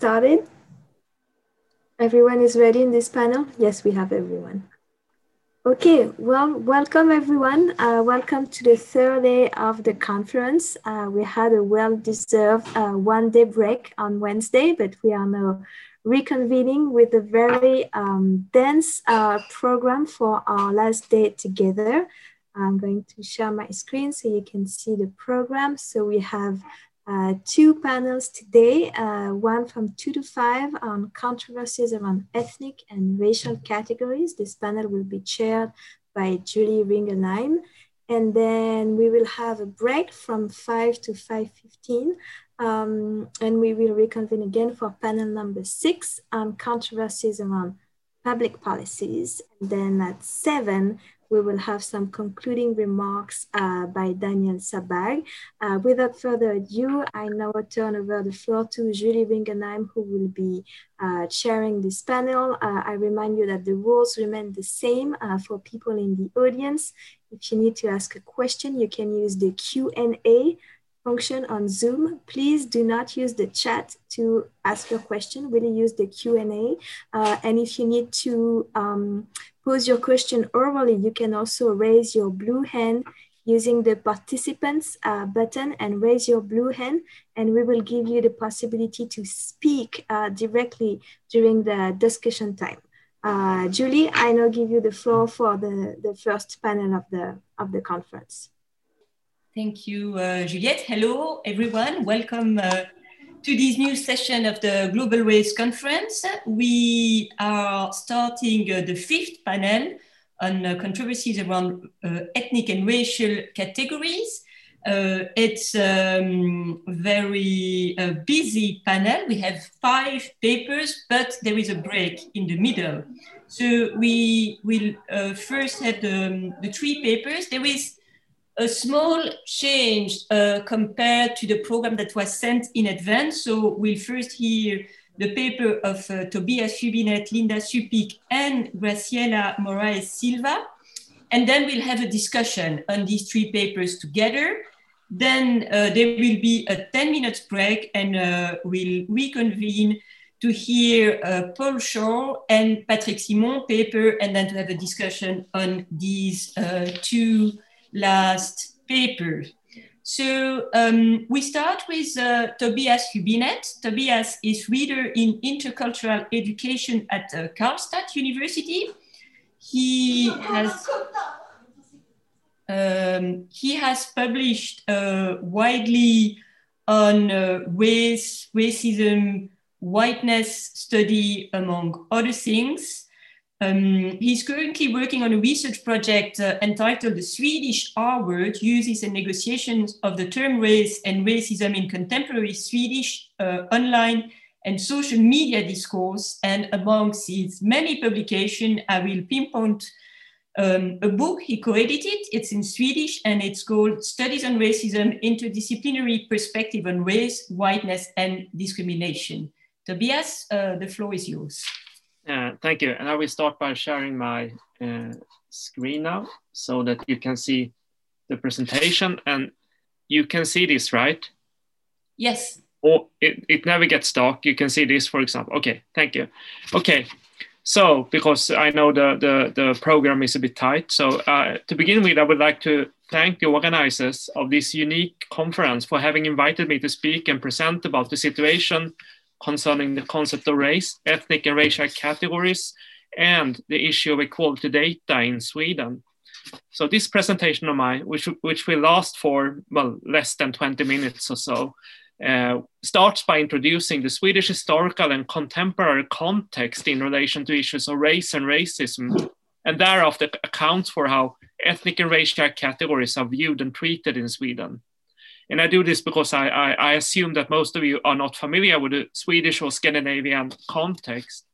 started? Everyone is ready in this panel? Yes, we have everyone. Okay, well, welcome everyone. Uh, welcome to the third day of the conference. Uh, we had a well-deserved uh, one-day break on Wednesday, but we are now reconvening with a very um, dense uh, program for our last day together. I'm going to share my screen so you can see the program. So we have uh, two panels today, uh, one from two to five on controversies around ethnic and racial categories. This panel will be chaired by Julie Ringelheim. And then we will have a break from five to 5.15 um, and we will reconvene again for panel number six on controversies around public policies. And then at seven, we will have some concluding remarks uh, by Daniel Sabbagh. Uh, without further ado, I now turn over the floor to Julie Ringelheim, who will be uh, chairing this panel. Uh, I remind you that the rules remain the same uh, for people in the audience. If you need to ask a question, you can use the Q&A function on Zoom. Please do not use the chat to ask your question, really use the Q&A. Uh, and if you need to um, pose your question orally, you can also raise your blue hand using the participants uh, button and raise your blue hand and we will give you the possibility to speak uh, directly during the discussion time. Uh, Julie, I now give you the floor for the, the first panel of the, of the conference. Thank you, uh, Juliette. Hello, everyone. Welcome uh, to this new session of the Global Race Conference. We are starting uh, the fifth panel on uh, controversies around uh, ethnic and racial categories. Uh, it's a um, very busy panel. We have five papers, but there is a break in the middle. So we will first have the, um, the three papers. There is a small change uh, compared to the program that was sent in advance. So we'll first hear the paper of uh, Tobias Hübinette, Linda Supik, and Graziella Moraes Silva. And then we'll have a discussion on these three papers together. Then uh, there will be a 10 minutes break and uh, we'll reconvene to hear uh, Paul Schor and Patrick Simon paper and then to have a discussion on these uh, two last paper. So um, we start with uh, Tobias Hübinette. Tobias is reader in intercultural education at uh, Karlstad University. He has um, he has published uh, widely on uh, race, racism, whiteness study, among other things. Um, he's currently working on a research project uh, entitled The Swedish R Word Uses and Negotiations of the Term Race and Racism in Contemporary Swedish uh, Online and Social Media Discourse. And amongst his many publications, I will pinpoint um, a book he co-edited. It's in Swedish and it's called Studies on Racism, Interdisciplinary Perspective on Race, Whiteness and Discrimination. Tobias, uh, the floor is yours. Uh, thank you. And I will start by sharing my uh, screen now so that you can see the presentation and you can see this, right? Yes. Oh, it, it never gets dark. You can see this, for example. Okay, thank you. Okay, so because I know the, the, the program is a bit tight. So uh, to begin with, I would like to thank the organizers of this unique conference for having invited me to speak and present about the situation concerning the concept of race, ethnic and racial categories, and the issue of equality data in Sweden. So this presentation of mine, which, which will last for, well, less than 20 minutes or so, uh, starts by introducing the Swedish historical and contemporary context in relation to issues of race and racism, and thereafter accounts for how ethnic and racial categories are viewed and treated in Sweden. And I do this because I, I, I assume that most of you are not familiar with the Swedish or Scandinavian context.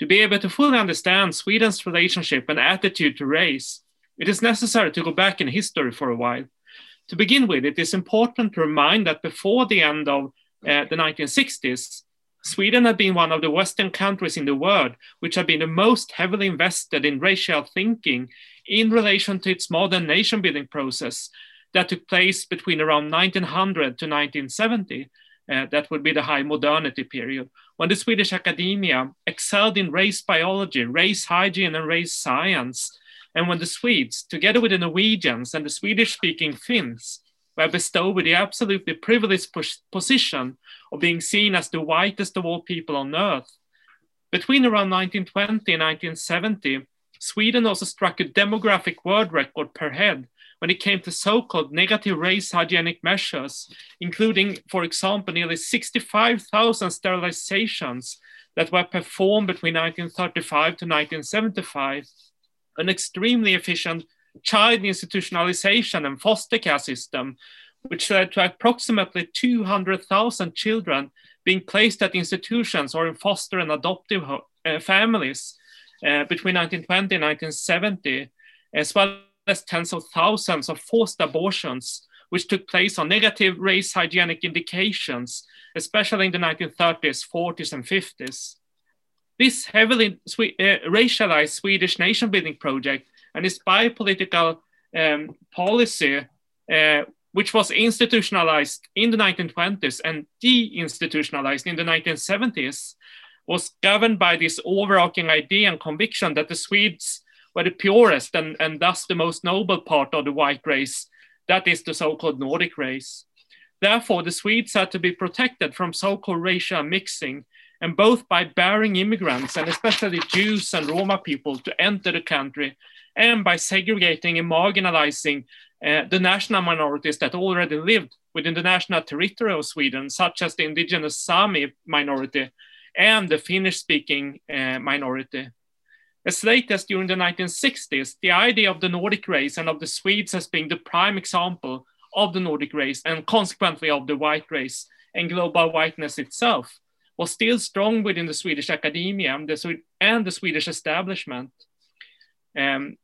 To be able to fully understand Sweden's relationship and attitude to race, it is necessary to go back in history for a while. To begin with, it is important to remind that before the end of uh, the 1960s, Sweden had been one of the Western countries in the world which had been the most heavily invested in racial thinking in relation to its modern nation building process that took place between around 1900 to 1970. Uh, that would be the high modernity period, when the Swedish academia excelled in race biology, race hygiene, and race science, and when the Swedes, together with the Norwegians and the Swedish speaking Finns, were bestowed with the absolutely privileged position of being seen as the whitest of all people on earth. Between around 1920 and 1970, Sweden also struck a demographic world record per head when it came to so-called negative race hygienic measures, including, for example, nearly 65,000 sterilizations that were performed between 1935 to 1975, an extremely efficient child institutionalization and foster care system, which led to approximately 200,000 children being placed at institutions or in foster and adoptive uh, families uh, between 1920 and 1970, as well as tens of thousands of forced abortions, which took place on negative race hygienic indications, especially in the 1930s, 40s, and 50s. This heavily uh, racialized Swedish nation building project and its biopolitical um, policy, uh, which was institutionalized in the 1920s and deinstitutionalized in the 1970s, was governed by this overarching idea and conviction that the Swedes were the purest and, and thus the most noble part of the white race, that is the so-called Nordic race. Therefore, the Swedes had to be protected from so-called racial mixing, and both by barring immigrants, and especially Jews and Roma people, to enter the country, and by segregating and marginalizing uh, the national minorities that already lived within the national territory of Sweden, such as the indigenous Sami minority and the Finnish speaking uh, minority. As late as during the 1960s, the idea of the Nordic race and of the Swedes as being the prime example of the Nordic race and consequently of the white race and global whiteness itself was still strong within the Swedish academia and the, and the Swedish establishment. Um,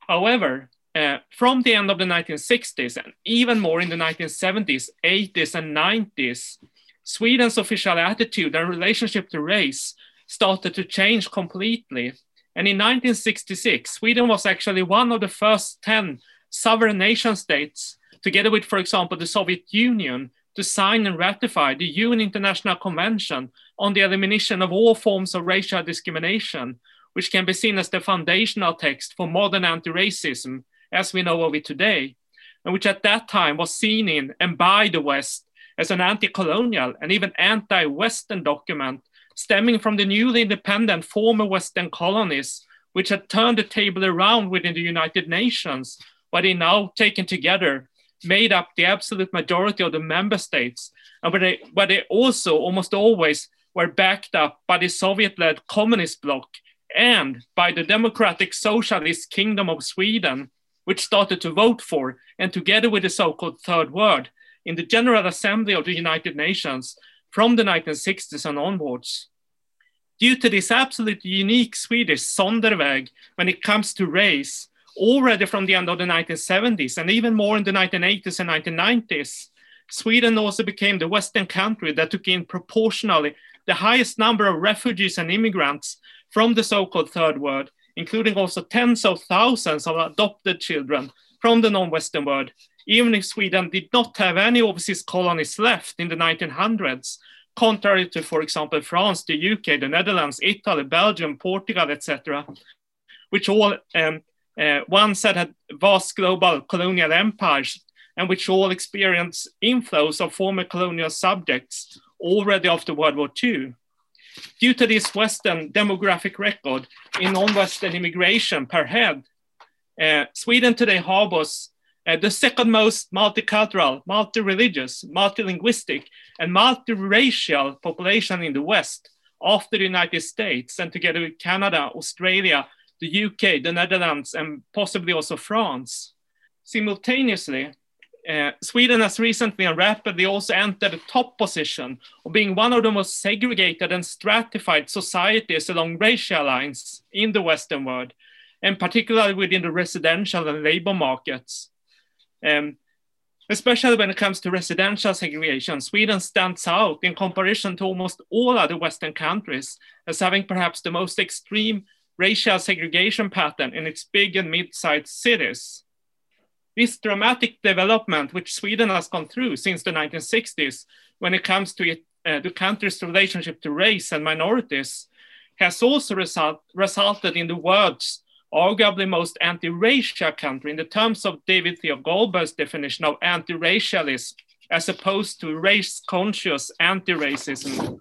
however, uh, from the end of the 1960s and even more in the 1970s, 80s, and 90s, Sweden's official attitude and relationship to race started to change completely. And in 1966, Sweden was actually one of the first 10 sovereign nation states, together with, for example, the Soviet Union, to sign and ratify the UN International Convention on the elimination of all forms of racial discrimination, which can be seen as the foundational text for modern anti racism as we know of it today, and which at that time was seen in and by the West as an anti colonial and even anti Western document stemming from the newly independent former Western colonies, which had turned the table around within the United Nations, where they now taken together made up the absolute majority of the member states, and where they, where they also almost always were backed up by the Soviet led communist bloc and by the democratic socialist kingdom of Sweden, which started to vote for, and together with the so called Third World, in the General Assembly of the United Nations from the 1960s and onwards. Due to this absolutely unique Swedish Sonderweg when it comes to race, already from the end of the 1970s and even more in the 1980s and 1990s, Sweden also became the Western country that took in proportionally the highest number of refugees and immigrants from the so called Third World including also tens of thousands of adopted children from the non-Western world, even if Sweden did not have any overseas colonies left in the 1900s, contrary to, for example, France, the UK, the Netherlands, Italy, Belgium, Portugal, etc., which all um, uh, once had vast global colonial empires and which all experienced inflows of former colonial subjects already after World War II. Due to this Western demographic record in non-Western immigration per head, uh, Sweden today harbors uh, the second most multicultural, multi-religious, multilinguistic, and multiracial population in the West after the United States, and together with Canada, Australia, the UK, the Netherlands, and possibly also France. Simultaneously, uh, Sweden has recently and rapidly also entered the top position of being one of the most segregated and stratified societies along racial lines in the Western world, and particularly within the residential and labor markets. Um, especially when it comes to residential segregation, Sweden stands out in comparison to almost all other Western countries as having perhaps the most extreme racial segregation pattern in its big and mid-sized cities. This dramatic development, which Sweden has gone through since the 1960s, when it comes to it, uh, the country's relationship to race and minorities has also result, resulted in the world's arguably most anti-racial country in the terms of David Theo Goldberg's definition of anti-racialism as opposed to race-conscious anti-racism.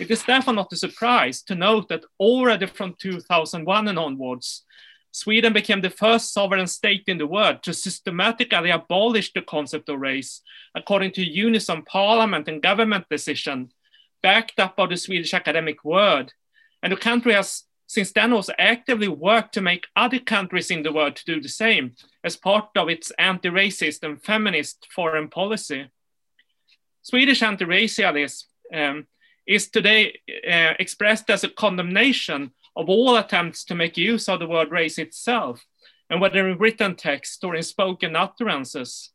It is therefore not a surprise to note that already from 2001 and onwards, Sweden became the first sovereign state in the world to systematically abolish the concept of race, according to unison parliament and government decision, backed up by the Swedish academic world. And the country has since then also actively worked to make other countries in the world to do the same as part of its anti-racist and feminist foreign policy. Swedish anti-racialism um, is today uh, expressed as a condemnation of all attempts to make use of the word race itself, and whether in written text or in spoken utterances.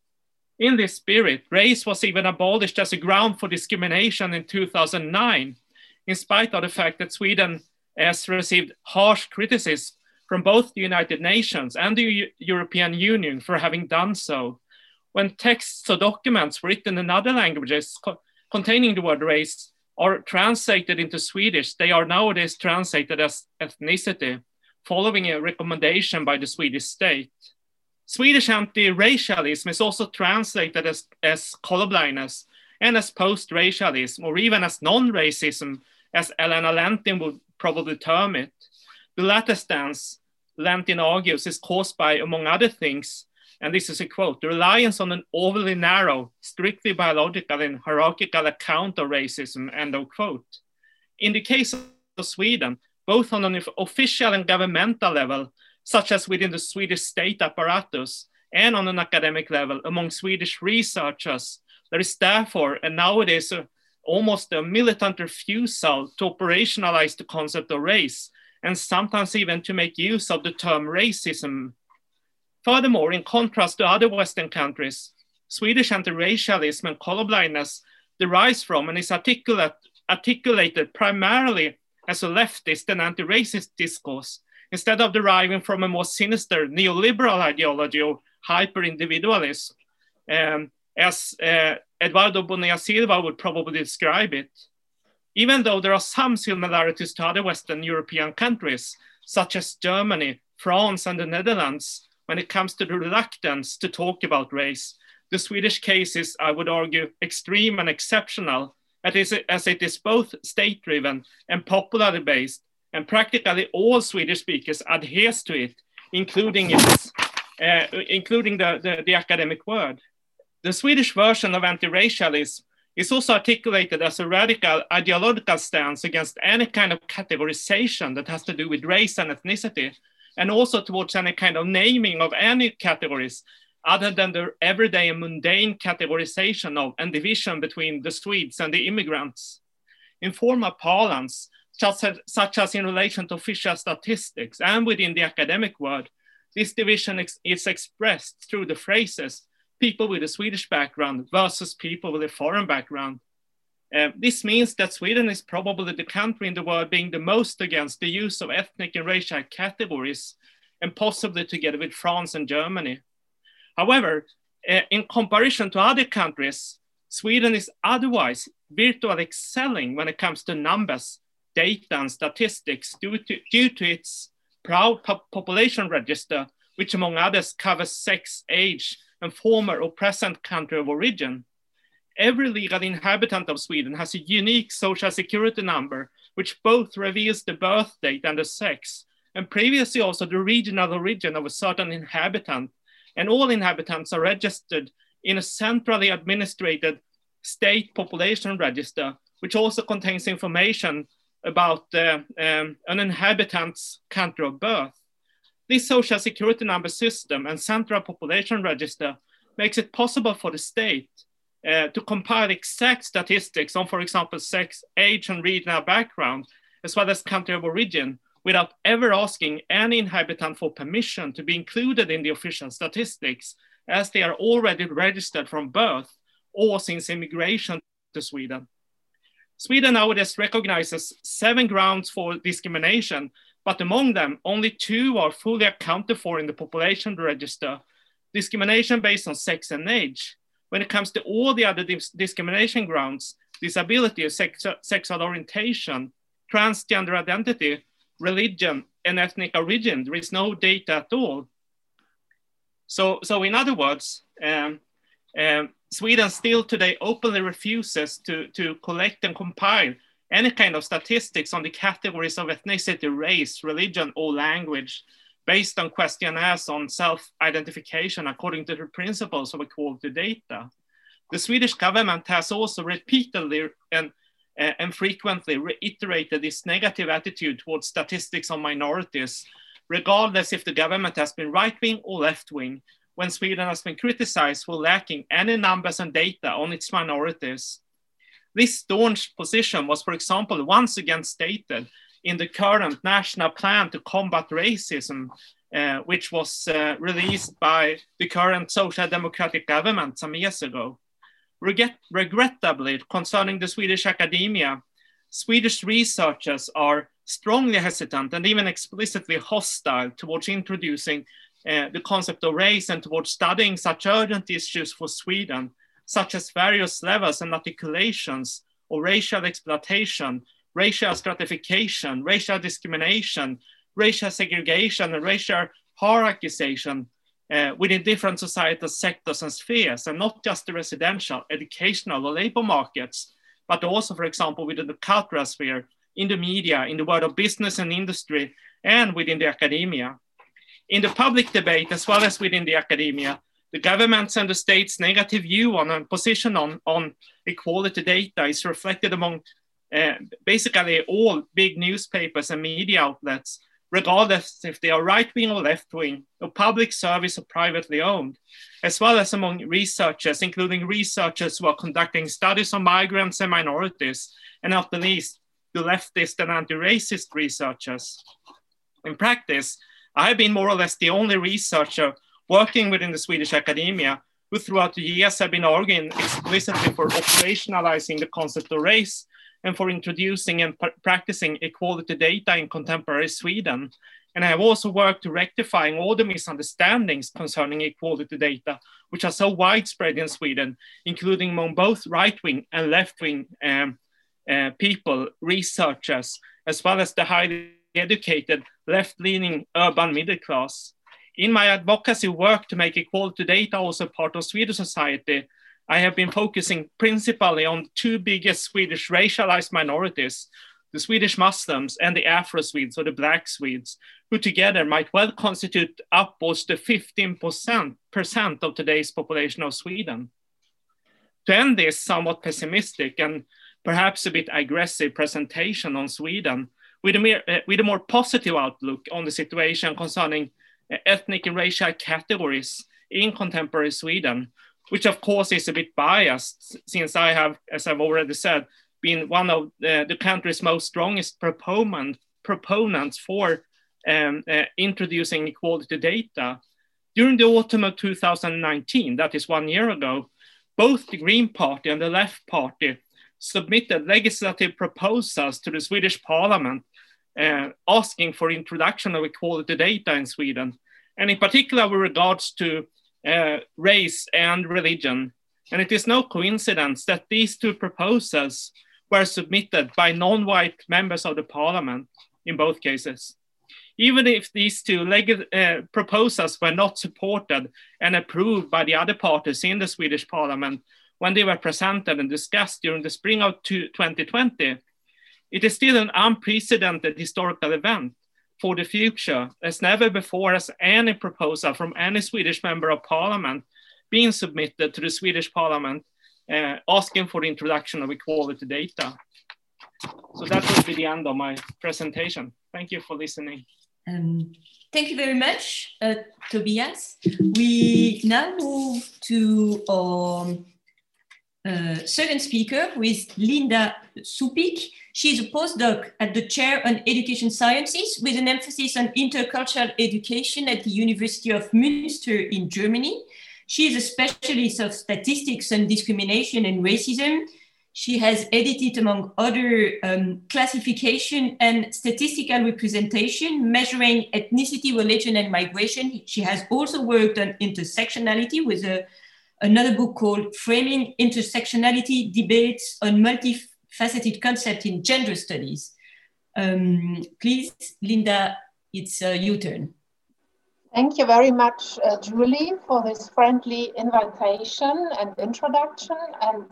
In this spirit, race was even abolished as a ground for discrimination in 2009, in spite of the fact that Sweden has received harsh criticism from both the United Nations and the U European Union for having done so. When texts or documents written in other languages co containing the word race are translated into Swedish, they are nowadays translated as ethnicity, following a recommendation by the Swedish state. Swedish anti-racialism is also translated as, as colorblindness and as post-racialism, or even as non-racism, as Alana Lentin would probably term it. The latter stance, Lentin argues, is caused by, among other things, and this is a quote, the reliance on an overly narrow, strictly biological and hierarchical account of racism, end of quote. In the case of Sweden, both on an official and governmental level, such as within the Swedish state apparatus, and on an academic level among Swedish researchers, there is therefore, and nowadays, a, almost a militant refusal to operationalize the concept of race, and sometimes even to make use of the term racism. Furthermore, in contrast to other Western countries, Swedish anti-racialism and colorblindness derives from and is articulate, articulated primarily as a leftist and anti-racist discourse, instead of deriving from a more sinister neoliberal ideology of hyper-individualism, um, as uh, Eduardo Bonilla Silva would probably describe it. Even though there are some similarities to other Western European countries, such as Germany, France, and the Netherlands, when it comes to the reluctance to talk about race, the Swedish case is, I would argue, extreme and exceptional, as it is both state driven and popularly based, and practically all Swedish speakers adheres to it, including, its, uh, including the, the, the academic word. The Swedish version of anti racialism is also articulated as a radical ideological stance against any kind of categorization that has to do with race and ethnicity, and also towards any kind of naming of any categories other than the everyday and mundane categorization of and division between the Swedes and the immigrants. In formal parlance, such as, such as in relation to official statistics and within the academic world, this division is expressed through the phrases people with a Swedish background versus people with a foreign background. Uh, this means that Sweden is probably the country in the world being the most against the use of ethnic and racial categories, and possibly together with France and Germany. However, uh, in comparison to other countries, Sweden is otherwise virtually excelling when it comes to numbers, data, and statistics due to, due to its proud population register, which among others covers sex, age, and former or present country of origin every legal inhabitant of Sweden has a unique social security number, which both reveals the birth date and the sex, and previously also the regional origin of a certain inhabitant. And all inhabitants are registered in a centrally administered state population register, which also contains information about uh, um, an inhabitant's country of birth. This social security number system and central population register makes it possible for the state uh, to compile exact statistics on, for example, sex, age, and regional background, as well as country of origin, without ever asking any inhabitant for permission to be included in the official statistics, as they are already registered from birth or since immigration to Sweden. Sweden nowadays recognizes seven grounds for discrimination, but among them, only two are fully accounted for in the population register discrimination based on sex and age when it comes to all the other dis discrimination grounds, disability, sex, sexual orientation, transgender identity, religion, and ethnic origin. There is no data at all. So, so in other words, um, um, Sweden still today openly refuses to, to collect and compile any kind of statistics on the categories of ethnicity, race, religion, or language based on questionnaires on self-identification according to the principles of equality data. The Swedish government has also repeatedly and, uh, and frequently reiterated its negative attitude towards statistics on minorities, regardless if the government has been right-wing or left-wing, when Sweden has been criticized for lacking any numbers and data on its minorities. This staunch position was, for example, once again stated in the current national plan to combat racism, uh, which was uh, released by the current social democratic government some years ago. Regret regrettably, concerning the Swedish academia, Swedish researchers are strongly hesitant and even explicitly hostile towards introducing uh, the concept of race and towards studying such urgent issues for Sweden, such as various levels and articulations of racial exploitation, racial stratification, racial discrimination, racial segregation, and racial hierarchization uh, within different societal sectors and spheres, and not just the residential, educational, or labor markets, but also, for example, within the cultural sphere, in the media, in the world of business and industry, and within the academia. In the public debate, as well as within the academia, the government's and the state's negative view on and position on, on equality data is reflected among uh, basically all big newspapers and media outlets, regardless if they are right wing or left wing, or public service or privately owned, as well as among researchers, including researchers who are conducting studies on migrants and minorities, and not the least, the leftist and anti racist researchers. In practice, I have been more or less the only researcher working within the Swedish academia who throughout the years have been arguing explicitly for operationalizing the concept of race and for introducing and practicing equality data in contemporary Sweden. And I have also worked to rectifying all the misunderstandings concerning equality data, which are so widespread in Sweden, including among both right-wing and left-wing um, uh, people, researchers, as well as the highly educated left-leaning urban middle class. In my advocacy work to make equality data also part of Swedish society, I have been focusing principally on two biggest Swedish racialized minorities, the Swedish Muslims and the Afro Swedes or the Black Swedes, who together might well constitute upwards to 15% of today's population of Sweden. To end this somewhat pessimistic and perhaps a bit aggressive presentation on Sweden, with a, more, uh, with a more positive outlook on the situation concerning ethnic and racial categories in contemporary Sweden, which of course is a bit biased since I have, as I've already said, been one of the, the country's most strongest proponent, proponents for um, uh, introducing equality data. During the autumn of 2019, that is one year ago, both the Green Party and the Left Party submitted legislative proposals to the Swedish Parliament uh, asking for introduction of equality data in Sweden, and in particular with regards to uh, race and religion. And it is no coincidence that these two proposals were submitted by non-white members of the parliament in both cases. Even if these two uh, proposals were not supported and approved by the other parties in the Swedish parliament when they were presented and discussed during the spring of 2020, it is still an unprecedented historical event for the future, as never before has any proposal from any Swedish member of parliament been submitted to the Swedish parliament uh, asking for the introduction of equality data. So that will be the end of my presentation. Thank you for listening. Um, thank you very much, uh, Tobias. We now move to our uh, second speaker, is Linda Supik. She's a postdoc at the Chair on Education Sciences with an emphasis on intercultural education at the University of Münster in Germany. She is a specialist of statistics on discrimination and racism. She has edited, among other um, classification and statistical representation, measuring ethnicity, religion, and migration. She has also worked on intersectionality with a another book called Framing Intersectionality Debates on Multifaceted Concept in Gender Studies. Um, please, Linda, it's uh, your turn. Thank you very much, uh, Julie, for this friendly invitation and introduction and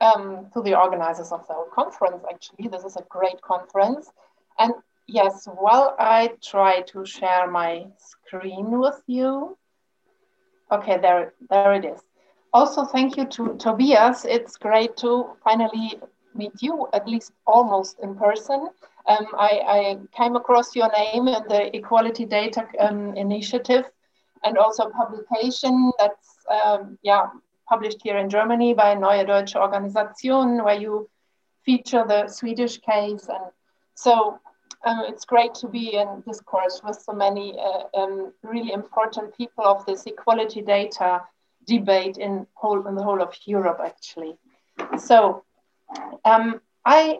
um, to the organizers of the whole conference, actually. This is a great conference. And yes, while I try to share my screen with you, okay, there, there it is. Also, thank you to Tobias. It's great to finally meet you, at least almost in person. Um, I, I, came across your name in the Equality Data um, Initiative and also publication that's um, yeah published here in Germany by Neue Deutsche Organisation, where you feature the Swedish case. And so um, it's great to be in discourse with so many uh, um, really important people of this equality data debate in, whole, in the whole of Europe, actually. So um, I,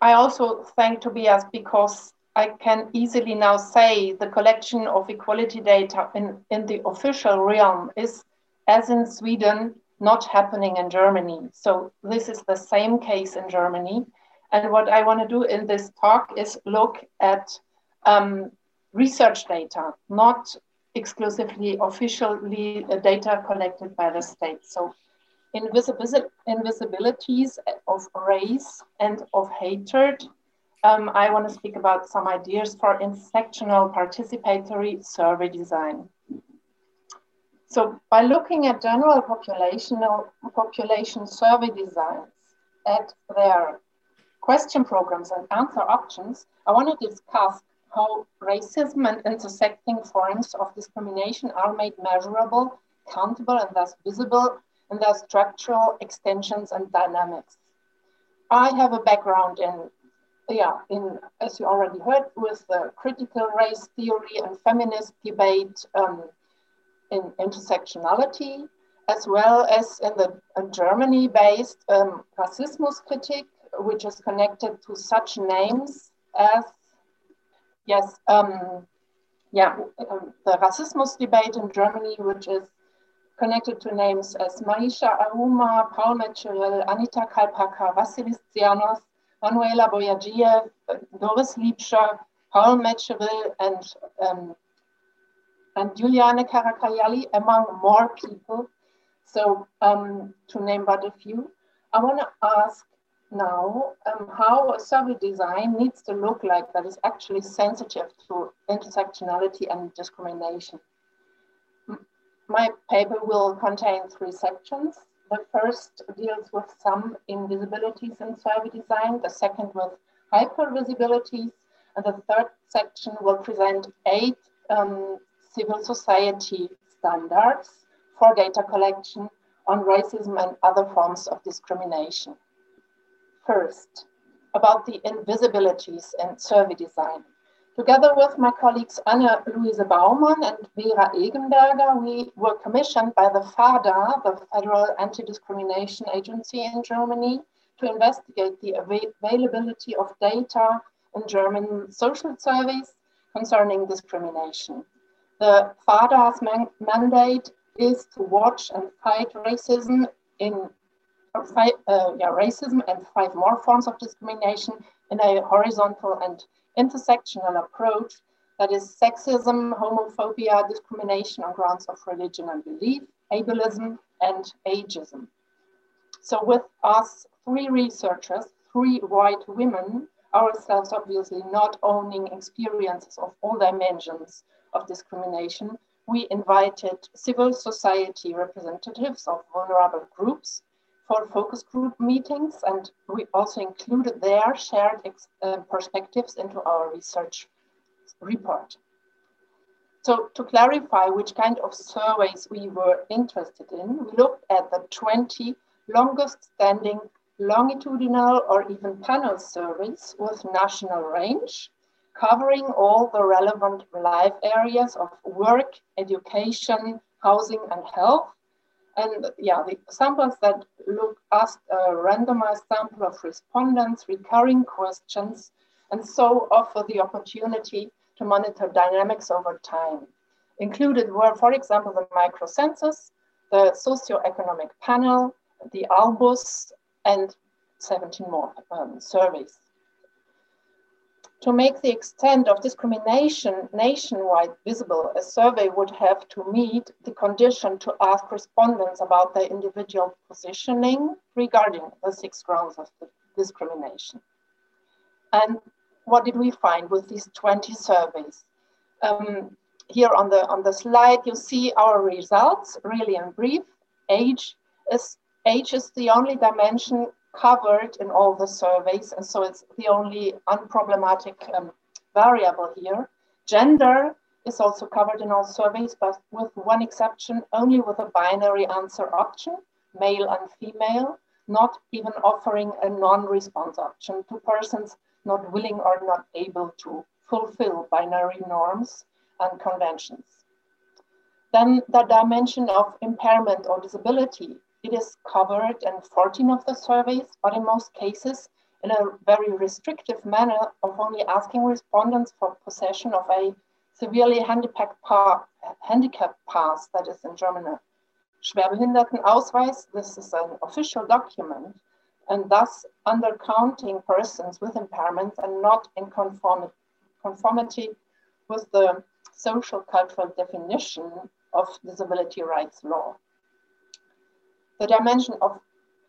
I also thank Tobias because I can easily now say the collection of equality data in, in the official realm is, as in Sweden, not happening in Germany. So this is the same case in Germany. And what I want to do in this talk is look at um, research data, not exclusively officially uh, data collected by the state. So invisibilities of race and of hatred. Um, I want to speak about some ideas for intersectional participatory survey design. So by looking at general populational population survey designs at their question programs and answer options, I want to discuss how racism and intersecting forms of discrimination are made measurable, countable, and thus visible in their structural extensions and dynamics. I have a background in, yeah, in, as you already heard, with the critical race theory and feminist debate um, in intersectionality, as well as in the Germany-based um, critique which is connected to such names as, yes, um, yeah, um, the Rassismus debate in Germany, which is connected to names as Maisha Auma, Paul Mecheril, Anita Kalpaka, Vasilis Tsianos, Manuela Bojadžijev, Doris Liebscher, Paul Mecheril, and um, and Juliane Karakayali, among more people. So um, to name but a few, I want to ask now um, how a survey design needs to look like that is actually sensitive to intersectionality and discrimination. My paper will contain three sections. The first deals with some invisibilities in survey design, the second with hypervisibilities, and the third section will present eight um, civil society standards for data collection on racism and other forms of discrimination. First, about the invisibilities in survey design. Together with my colleagues Anna Louise Baumann and Vera Egenberger, we were commissioned by the FADA, the Federal Anti-Discrimination Agency in Germany, to investigate the availability of data in German social surveys concerning discrimination. The FADA's man mandate is to watch and fight racism in five, uh, yeah, racism and five more forms of discrimination in a horizontal and intersectional approach that is sexism, homophobia, discrimination on grounds of religion and belief, ableism, and ageism. So with us three researchers, three white women, ourselves obviously not owning experiences of all dimensions of discrimination, we invited civil society representatives of vulnerable groups for focus group meetings, and we also included their shared uh, perspectives into our research report. So to clarify which kind of surveys we were interested in, we looked at the 20 longest standing longitudinal or even panel surveys with national range, covering all the relevant life areas of work, education, housing, and health, and yeah, the samples that look asked a randomized sample of respondents, recurring questions, and so offer the opportunity to monitor dynamics over time. Included were, for example, the microcensus, the socioeconomic panel, the ALLBUS, and 17 more um, surveys. To make the extent of discrimination nationwide visible, a survey would have to meet the condition to ask respondents about their individual positioning regarding the six grounds of discrimination. And what did we find with these 20 surveys? Um, here on the, on the slide, you see our results, really in brief. Age is, age is the only dimension covered in all the surveys, and so it's the only unproblematic um, variable here. Gender is also covered in all surveys, but with one exception, only with a binary answer option, male and female, not even offering a non-response option to persons not willing or not able to fulfill binary norms and conventions. Then the dimension of impairment or disability it is covered in 14 of the surveys, but in most cases in a very restrictive manner of only asking respondents for possession of a severely handicapped, pa handicap pass, that is in German uh, Schwerbehindertenausweis. This is an official document and thus undercounting persons with impairments and not in conformity with the social cultural definition of disability rights law. The dimension of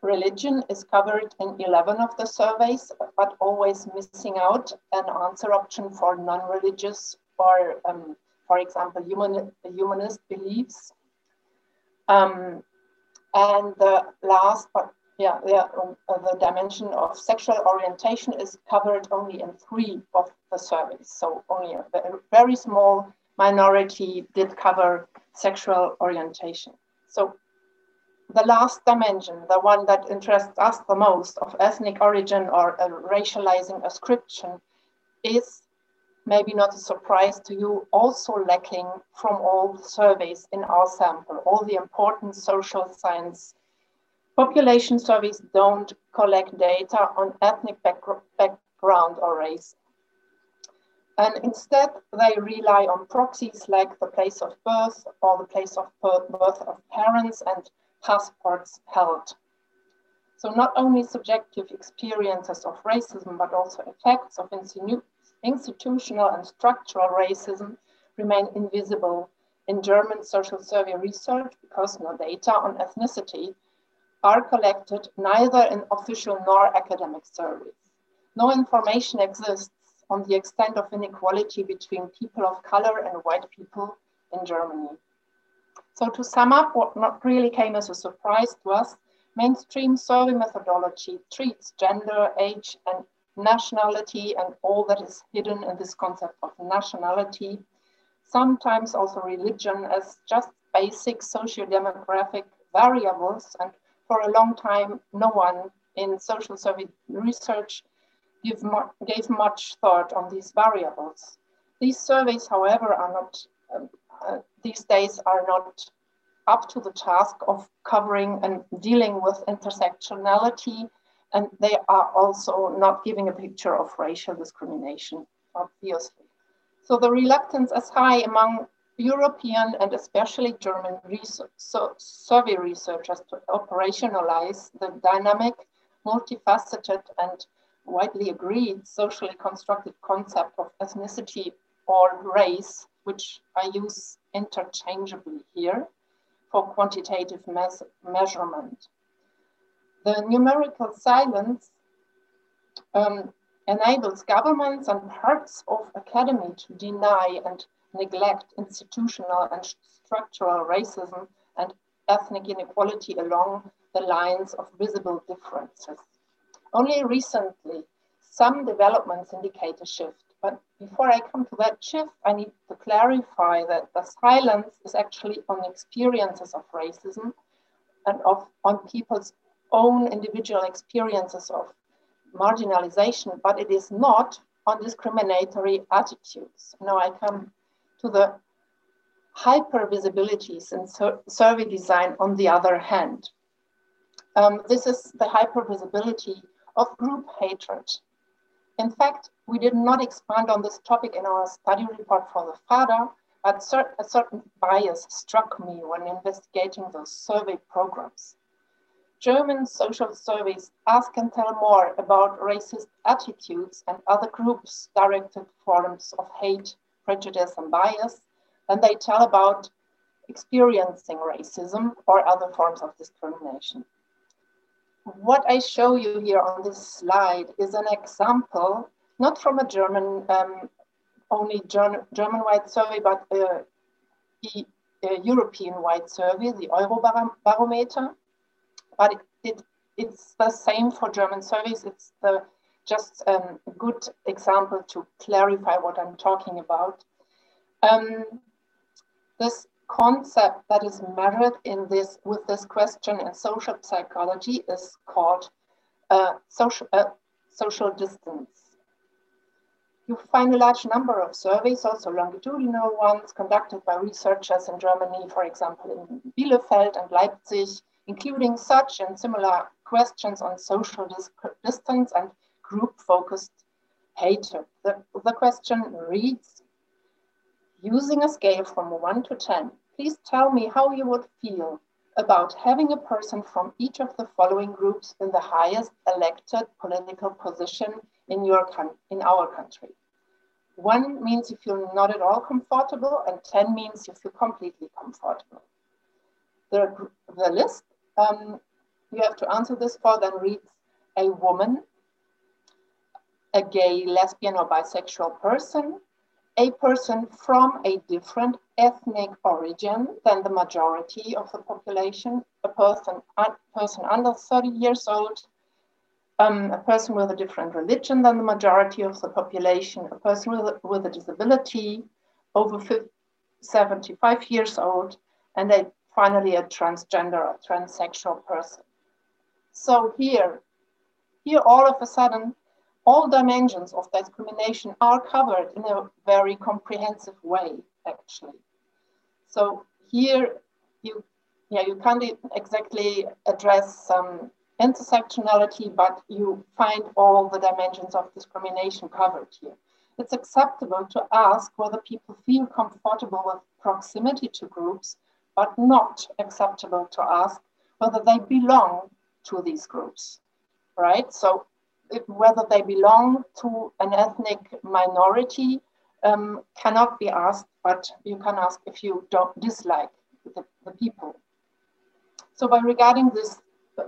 religion is covered in 11 of the surveys, but always missing out an answer option for non-religious or, um, for example, human, humanist beliefs. Um, and the last, but yeah, yeah um, uh, the dimension of sexual orientation is covered only in three of the surveys. So only a very small minority did cover sexual orientation. So the last dimension, the one that interests us the most of ethnic origin or racializing ascription is maybe not a surprise to you, also lacking from all surveys in our sample, all the important social science. Population surveys don't collect data on ethnic background or race. And instead, they rely on proxies like the place of birth or the place of birth of parents and passports held. So not only subjective experiences of racism, but also effects of institutional and structural racism remain invisible in German social survey research because no data on ethnicity are collected neither in official nor academic surveys. No information exists on the extent of inequality between people of color and white people in Germany. So to sum up, what not really came as a surprise to us, mainstream survey methodology treats gender, age, and nationality and all that is hidden in this concept of nationality, sometimes also religion as just basic socio-demographic variables. And for a long time, no one in social survey research gave, gave much thought on these variables. These surveys, however, are not um, uh, these days are not up to the task of covering and dealing with intersectionality, and they are also not giving a picture of racial discrimination, obviously. So the reluctance is high among European and especially German research, so survey researchers to operationalize the dynamic, multifaceted, and widely agreed socially constructed concept of ethnicity or race which I use interchangeably here for quantitative measurement. The numerical silence um, enables governments and parts of academy to deny and neglect institutional and structural racism and ethnic inequality along the lines of visible differences. Only recently, some developments indicate a shift. But before I come to that shift, I need to clarify that the silence is actually on experiences of racism and of on people's own individual experiences of marginalization, but it is not on discriminatory attitudes. Now I come to the hypervisibilities in sur survey design on the other hand. Um, this is the hyper visibility of group hatred. In fact, we did not expand on this topic in our study report for the FADA, but cer a certain bias struck me when investigating those survey programs. German social surveys ask and tell more about racist attitudes and other groups directed forms of hate, prejudice, and bias than they tell about experiencing racism or other forms of discrimination. What I show you here on this slide is an example, not from a German, um, only German-wide survey, but a, a European-wide survey, the Eurobarometer. But it, it, it's the same for German surveys. It's the, just um, a good example to clarify what I'm talking about. Um, this concept that is measured in this with this question in social psychology is called uh, social, uh, social distance. You find a large number of surveys, also longitudinal ones, conducted by researchers in Germany, for example, in Bielefeld and Leipzig, including such and similar questions on social dis distance and group-focused hatred. The, the question reads, Using a scale from 1 to 10, please tell me how you would feel about having a person from each of the following groups in the highest elected political position in, your in our country. One means you feel not at all comfortable, and 10 means you feel completely comfortable. The, the list um, you have to answer this for then reads a woman, a gay, lesbian, or bisexual person, a person from a different ethnic origin than the majority of the population, a person, a person under 30 years old, um, a person with a different religion than the majority of the population, a person with a, with a disability, over 50, 75 years old, and a, finally a transgender or transsexual person. So here, here all of a sudden, all dimensions of discrimination are covered in a very comprehensive way, actually. So here you, yeah, you can't exactly address some intersectionality, but you find all the dimensions of discrimination covered here. It's acceptable to ask whether people feel comfortable with proximity to groups, but not acceptable to ask whether they belong to these groups, right? So whether they belong to an ethnic minority um, cannot be asked, but you can ask if you don't dislike the, the people. So by regarding this,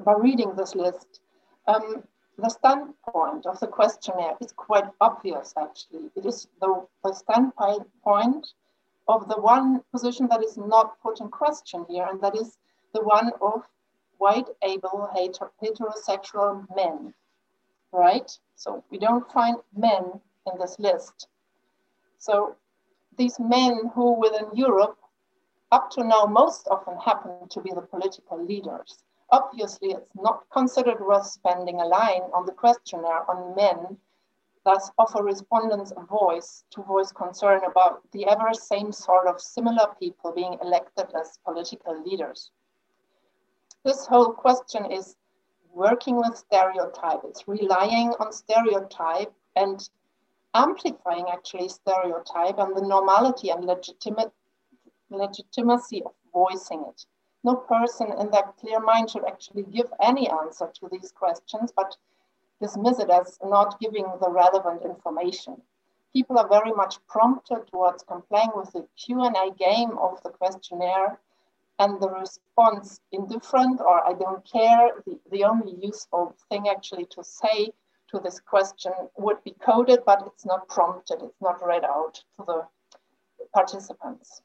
by reading this list, um, the standpoint of the questionnaire is quite obvious actually. It is the, the standpoint of the one position that is not put in question here, and that is the one of white, able, heterosexual men right? So we don't find men in this list. So these men who within Europe up to now most often happen to be the political leaders. Obviously, it's not considered worth spending a line on the questionnaire on men, thus offer respondents a voice to voice concern about the ever same sort of similar people being elected as political leaders. This whole question is working with stereotype. It's relying on stereotype and amplifying actually stereotype and the normality and legitimate legitimacy of voicing it. No person in their clear mind should actually give any answer to these questions, but dismiss it as not giving the relevant information. People are very much prompted towards complying with the Q&A game of the questionnaire and the response indifferent or I don't care, the, the only useful thing actually to say to this question would be coded, but it's not prompted, it's not read out to the participants.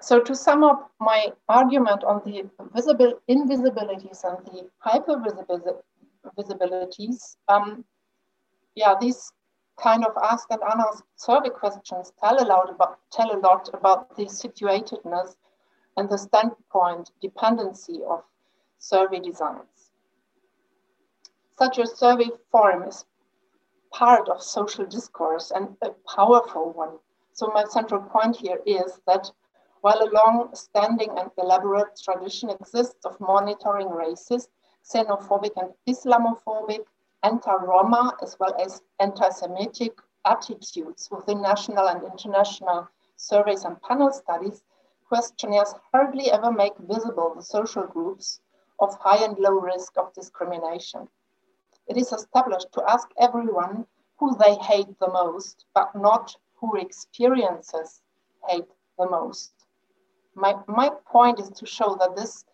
So to sum up my argument on the visible invisibilities and the hypervisibilities, um, yeah, these kind of asked and unasked survey questions tell a lot about, tell a lot about the situatedness and the standpoint dependency of survey designs. Such a survey form is part of social discourse and a powerful one. So my central point here is that while a long-standing and elaborate tradition exists of monitoring racist, xenophobic and Islamophobic, anti-Roma, as well as anti-Semitic attitudes within national and international surveys and panel studies, questionnaires hardly ever make visible the social groups of high and low risk of discrimination. It is established to ask everyone who they hate the most, but not who experiences hate the most. My, my point is to show that this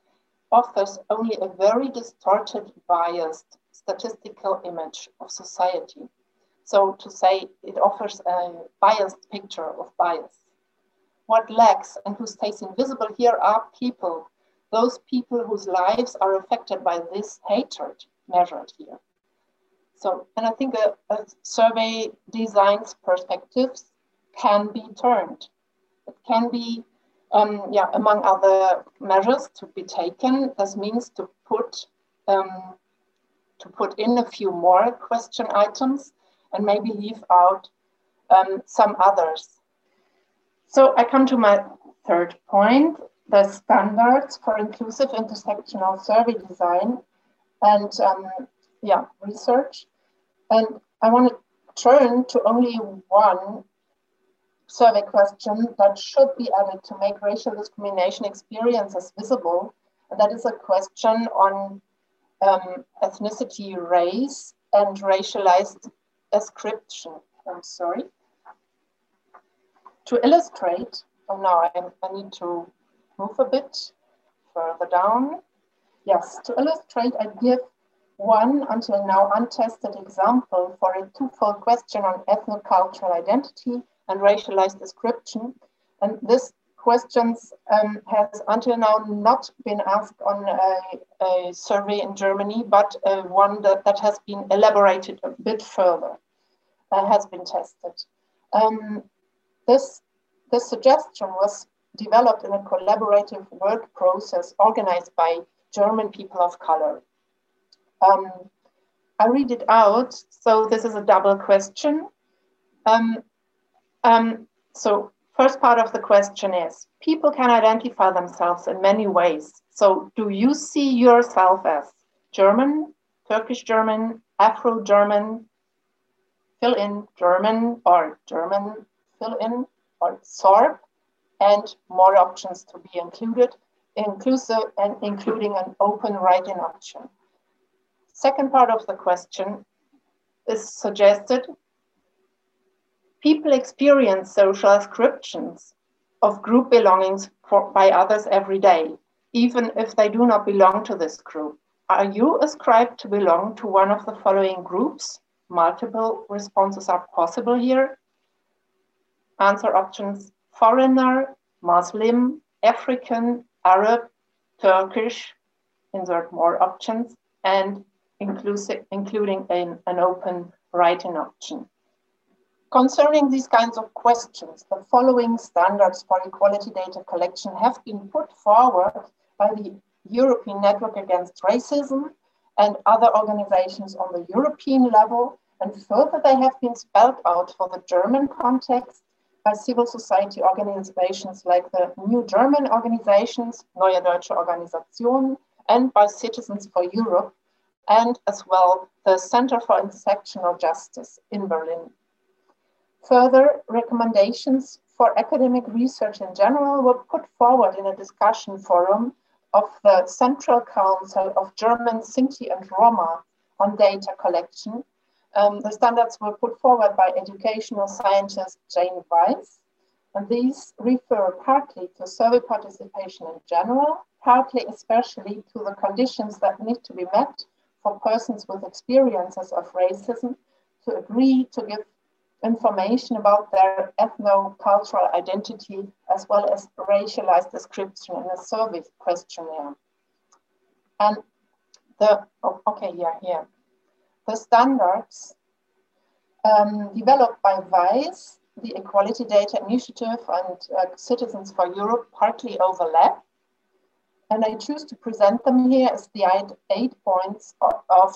offers only a very distorted, biased statistical image of society. So to say it offers a biased picture of bias. What lacks and who stays invisible here are people, those people whose lives are affected by this hatred measured here. So, and I think a, a survey designs perspectives can be turned. It can be, um, yeah, among other measures to be taken. This means to put um, to put in a few more question items and maybe leave out um, some others. So I come to my third point, the standards for inclusive intersectional survey design and um, yeah, research. And I want to turn to only one survey question that should be added to make racial discrimination experiences visible. And that is a question on um, ethnicity, race, and racialized ascription. I'm sorry. To illustrate, oh now I, I need to move a bit further down. Yes, to illustrate, I give one until now untested example for a twofold question on ethnocultural identity and racialized description. And this questions um, has until now not been asked on a, a survey in Germany, but uh, one that, that has been elaborated a bit further, uh, has been tested. Um, this, this suggestion was developed in a collaborative work process organized by German people of color. Um, I read it out. So this is a double question. Um, um, so first part of the question is, people can identify themselves in many ways. So do you see yourself as German, Turkish German, Afro German, fill in German or German fill in or Sorb, and more options to be included, inclusive and including an open write-in option. Second part of the question is suggested. People experience social ascriptions of group belongings for, by others every day, even if they do not belong to this group. Are you ascribed to belong to one of the following groups? Multiple responses are possible here. Answer options foreigner, Muslim, African, Arab, Turkish, insert more options, and inclusive, including an, an open write-in option. Concerning these kinds of questions, the following standards for equality data collection have been put forward by the European Network Against Racism and other organizations on the European level, and further they have been spelled out for the German context by civil society organizations like the New German Organizations, Neue Deutsche Organisation, and by Citizens for Europe, and as well the Center for Intersectional Justice in Berlin. Further recommendations for academic research in general were put forward in a discussion forum of the Central Council of German Sinti and Roma on data collection. Um, the standards were put forward by educational scientist Jane Weiss, and these refer partly to survey participation in general, partly especially to the conditions that need to be met for persons with experiences of racism to agree to give information about their ethno-cultural identity as well as racialized description in a survey questionnaire. And the, oh, okay, yeah, here. The standards um, developed by Weiss, the Equality Data Initiative and uh, Citizens for Europe partly overlap. And I choose to present them here as the eight points of, of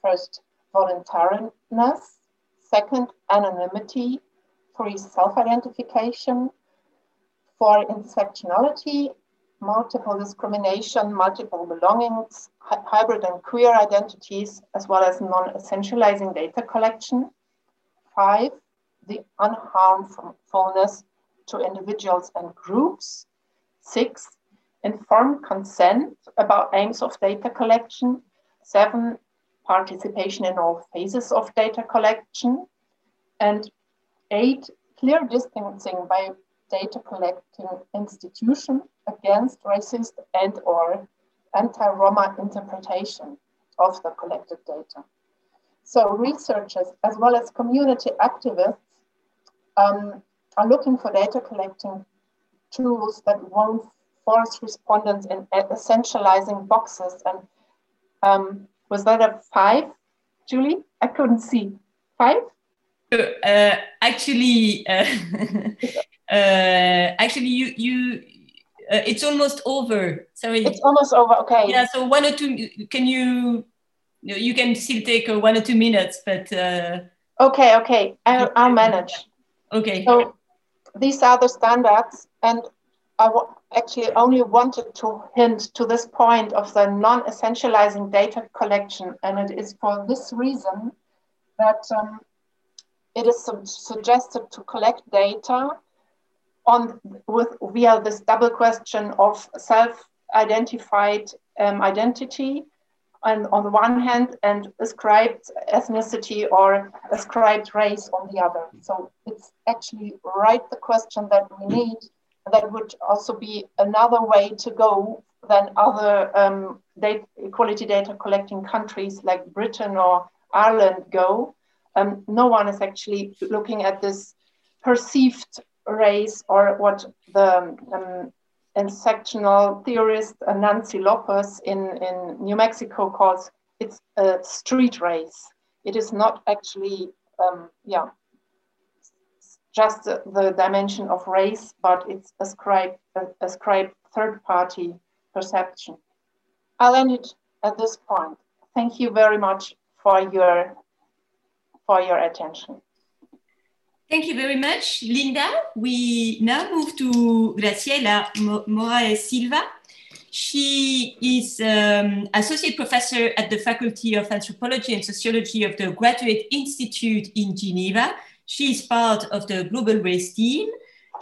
first, voluntariness, second, anonymity, three, self-identification, four, intersectionality, multiple discrimination, multiple belongings, hybrid and queer identities, as well as non-essentializing data collection. Five, the unharmfulness to individuals and groups. Six, informed consent about aims of data collection. Seven, participation in all phases of data collection. And eight, clear distancing by data collecting institution against racist and or anti-Roma interpretation of the collected data. So researchers as well as community activists um, are looking for data collecting tools that won't force respondents in essentializing boxes. And um, was that a five, Julie? I couldn't see. Five? Uh, actually, uh, uh, actually, you you uh, it's almost over. Sorry. It's almost over. Okay. Yeah. So one or two. Can you? You can still take uh, one or two minutes, but. Uh, okay. Okay. I'll, I'll manage. Okay. So these are the standards, and I actually only wanted to hint to this point of the non-essentializing data collection, and it is for this reason that um, it is su suggested to collect data on with via this double question of self-identified um, identity and on the one hand and ascribed ethnicity or ascribed race on the other. So it's actually right the question that we need. That would also be another way to go than other um, data, equality data collecting countries like Britain or Ireland go. Um, no one is actually looking at this perceived race or what the um, intersectional theorist uh, Nancy Lopez in, in New Mexico calls it's a street race. It is not actually, um, yeah, just the, dimension of race, but it's ascribed, uh, ascribed third party perception. I'll end it at this point. Thank you very much for your, for your attention. Thank you very much, Linda. We now move to Graziella Moraes Silva. She is um, associate professor at the Faculty of Anthropology and Sociology of the Graduate Institute in Geneva. She is part of the Global Race team.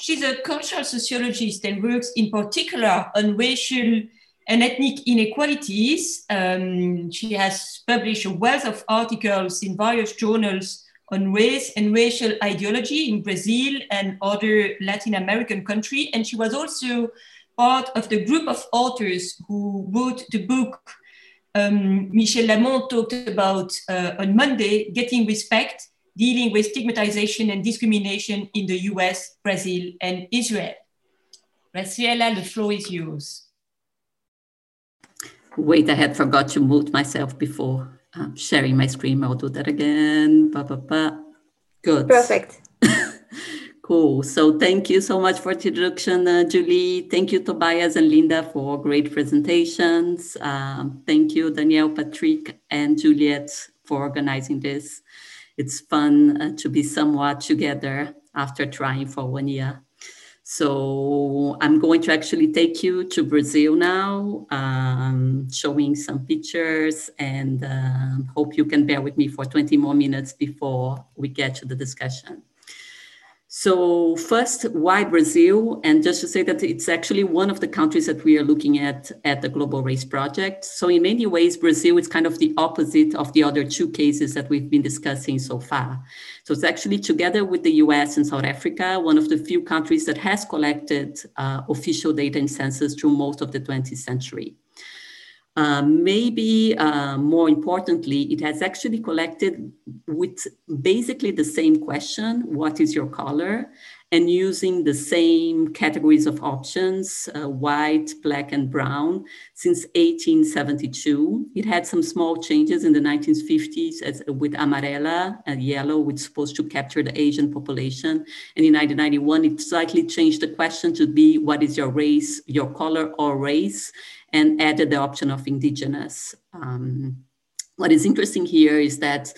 She's a cultural sociologist and works in particular on racial and ethnic inequalities. Um, she has published a wealth of articles in various journals on race and racial ideology in Brazil and other Latin American countries. And she was also part of the group of authors who wrote the book um, Michèle Lamont talked about uh, on Monday, Getting Respect, dealing with stigmatization and discrimination in the US, Brazil, and Israel. Graziella, the floor is yours. Wait, I had forgot to mute myself before. I'm sharing my screen. I'll do that again. Ba, ba, ba. Good. Perfect. cool. So thank you so much for the introduction, uh, Julie. Thank you, Tobias and Linda, for great presentations. Um, thank you, Daniel, Patrick, and Juliet for organizing this. It's fun uh, to be somewhat together after trying for one year. So I'm going to actually take you to Brazil now, um, showing some pictures and uh, hope you can bear with me for 20 more minutes before we get to the discussion. So first, why Brazil? And just to say that it's actually one of the countries that we are looking at at the Global Race Project. So in many ways, Brazil is kind of the opposite of the other two cases that we've been discussing so far. So it's actually together with the US and South Africa, one of the few countries that has collected uh, official data and census through most of the 20th century. Uh, maybe uh, more importantly, it has actually collected with basically the same question, what is your color? And using the same categories of options, uh, white, black, and brown, since 1872. It had some small changes in the 1950s as, with amarela and yellow, which is supposed to capture the Asian population. And in 1991, it slightly changed the question to be what is your race, your color or race? And added the option of indigenous. Um, what is interesting here is that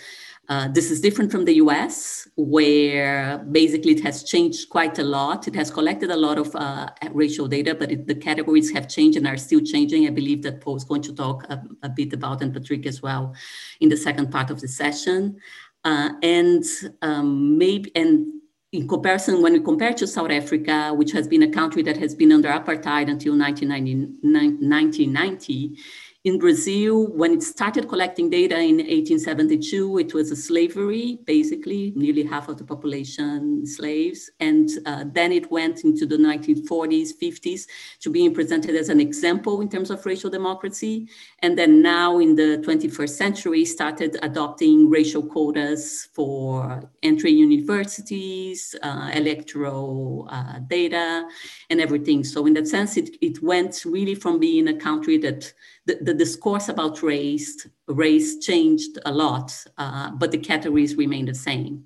uh, this is different from the US, where basically it has changed quite a lot. It has collected a lot of uh, racial data, but it, the categories have changed and are still changing. I believe that Paul is going to talk a, a, bit about, and Patrick as well, in the second part of the session. Uh, and um, maybe, and in comparison, when we compare to South Africa, which has been a country that has been under apartheid until 1990, in Brazil, when it started collecting data in 1872, it was a slavery, basically, nearly half of the population slaves. And uh, then it went into the 1940s, 50s to being presented as an example in terms of racial democracy. And then now in the 21st century, started adopting racial quotas for entering universities, uh, electoral uh, data, and everything. So in that sense, it, it went really from being a country that the, the discourse about race, race changed a lot, uh, but the categories remain the same.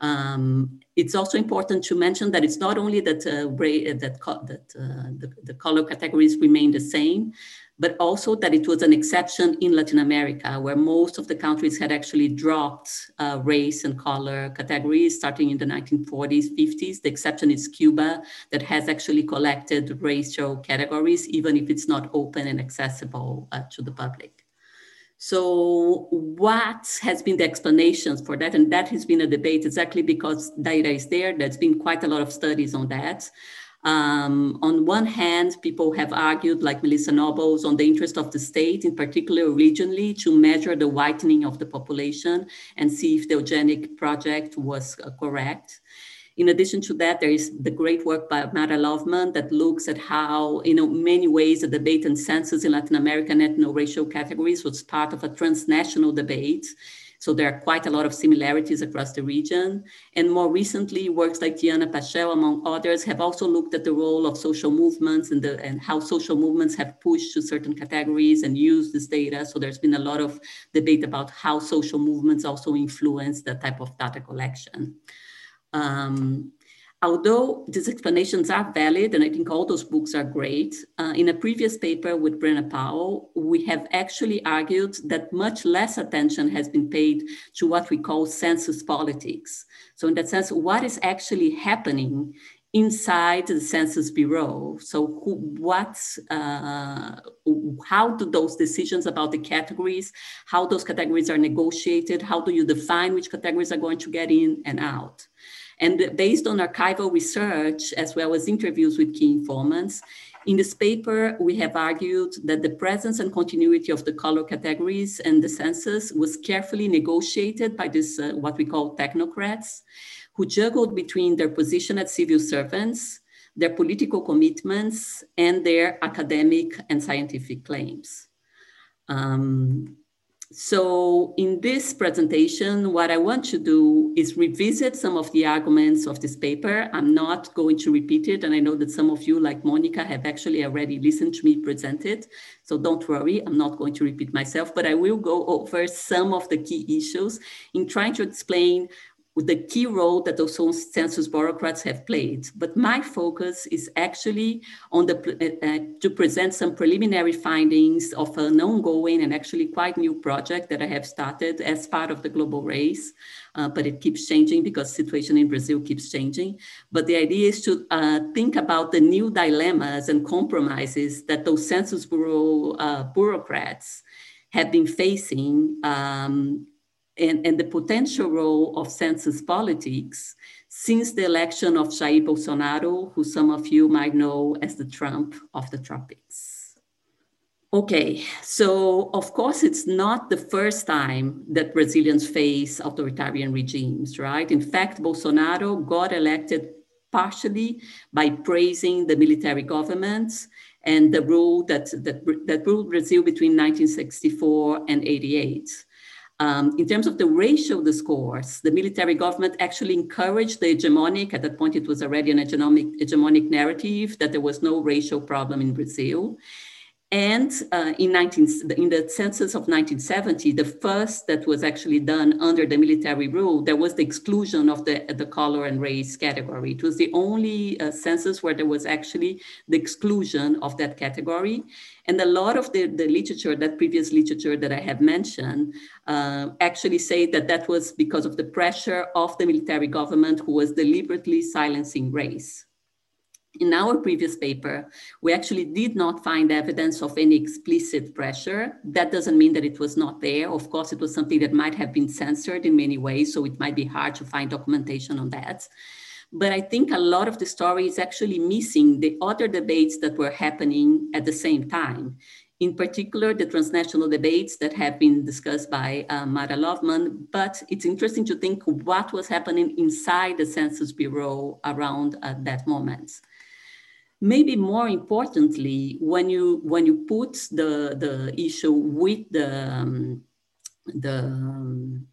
Um, it's also important to mention that it's not only that, uh, that, that uh, the, the color categories remain the same, but also that it was an exception in Latin America, where most of the countries had actually dropped uh, race and color categories starting in the 1940s, 50s. The exception is Cuba, that has actually collected racial categories, even if it's not open and accessible uh, to the public. So what has been the explanations for that? And that has been a debate exactly because data is there. There's been quite a lot of studies on that. Um, on one hand, people have argued, like Melissa Nobles, on the interest of the state, in particular regionally, to measure the whitening of the population and see if the eugenic project was uh, correct. In addition to that, there is the great work by Mara Loveman that looks at how, in you know, many ways, the debate and census in Latin American ethno-racial categories was part of a transnational debate so there are quite a lot of similarities across the region. And more recently, works like Tianna Paschel, among others, have also looked at the role of social movements and, the, and how social movements have pushed to certain categories and used this data. So there's been a lot of debate about how social movements also influence that type of data collection. Um, Although these explanations are valid, and I think all those books are great, uh, in a previous paper with Brenna Powell, we have actually argued that much less attention has been paid to what we call census politics. So in that sense, what is actually happening inside the Census Bureau. So, who, what, uh, how do those decisions about the categories, how those categories are negotiated, how do you define which categories are going to get in and out? And based on archival research, as well as interviews with key informants, in this paper, we have argued that the presence and continuity of the color categories and the census was carefully negotiated by this, uh, what we call technocrats, who juggled between their position as civil servants, their political commitments, and their academic and scientific claims. Um, so in this presentation, what I want to do is revisit some of the arguments of this paper. I'm not going to repeat it. And I know that some of you, like Monica, have actually already listened to me present it. So don't worry, I'm not going to repeat myself, but I will go over some of the key issues in trying to explain with the key role that those census bureaucrats have played. But my focus is actually on the uh, uh, to present some preliminary findings of an ongoing and actually quite new project that I have started as part of the global race. Uh, but it keeps changing because situation in Brazil keeps changing. But the idea is to uh, think about the new dilemmas and compromises that those census bureau uh, bureaucrats have been facing um, and, and the potential role of census politics since the election of Jair Bolsonaro, who some of you might know as the Trump of the tropics. Okay, so of course, it's not the first time that Brazilians face authoritarian regimes, right? In fact, Bolsonaro got elected partially by praising the military governments and the rule that, that, that ruled Brazil between 1964 and 88. Um, in terms of the racial discourse, the military government actually encouraged the hegemonic, at that point it was already an hegemonic, hegemonic narrative that there was no racial problem in Brazil. And uh, in, 19, in the census of 1970, the first that was actually done under the military rule, there was the exclusion of the, the color and race category. It was the only uh, census where there was actually the exclusion of that category. And a lot of the, the literature, that previous literature that I have mentioned, uh, actually say that that was because of the pressure of the military government who was deliberately silencing race in our previous paper, we actually did not find evidence of any explicit pressure. That doesn't mean that it was not there. Of course, it was something that might have been censored in many ways, so it might be hard to find documentation on that. But I think a lot of the story is actually missing the other debates that were happening at the same time. In particular, the transnational debates that have been discussed by uh, Mara Loveman, but it's interesting to think what was happening inside the Census Bureau around uh, that moment maybe more importantly, when you when you put the the issue with the um, the um,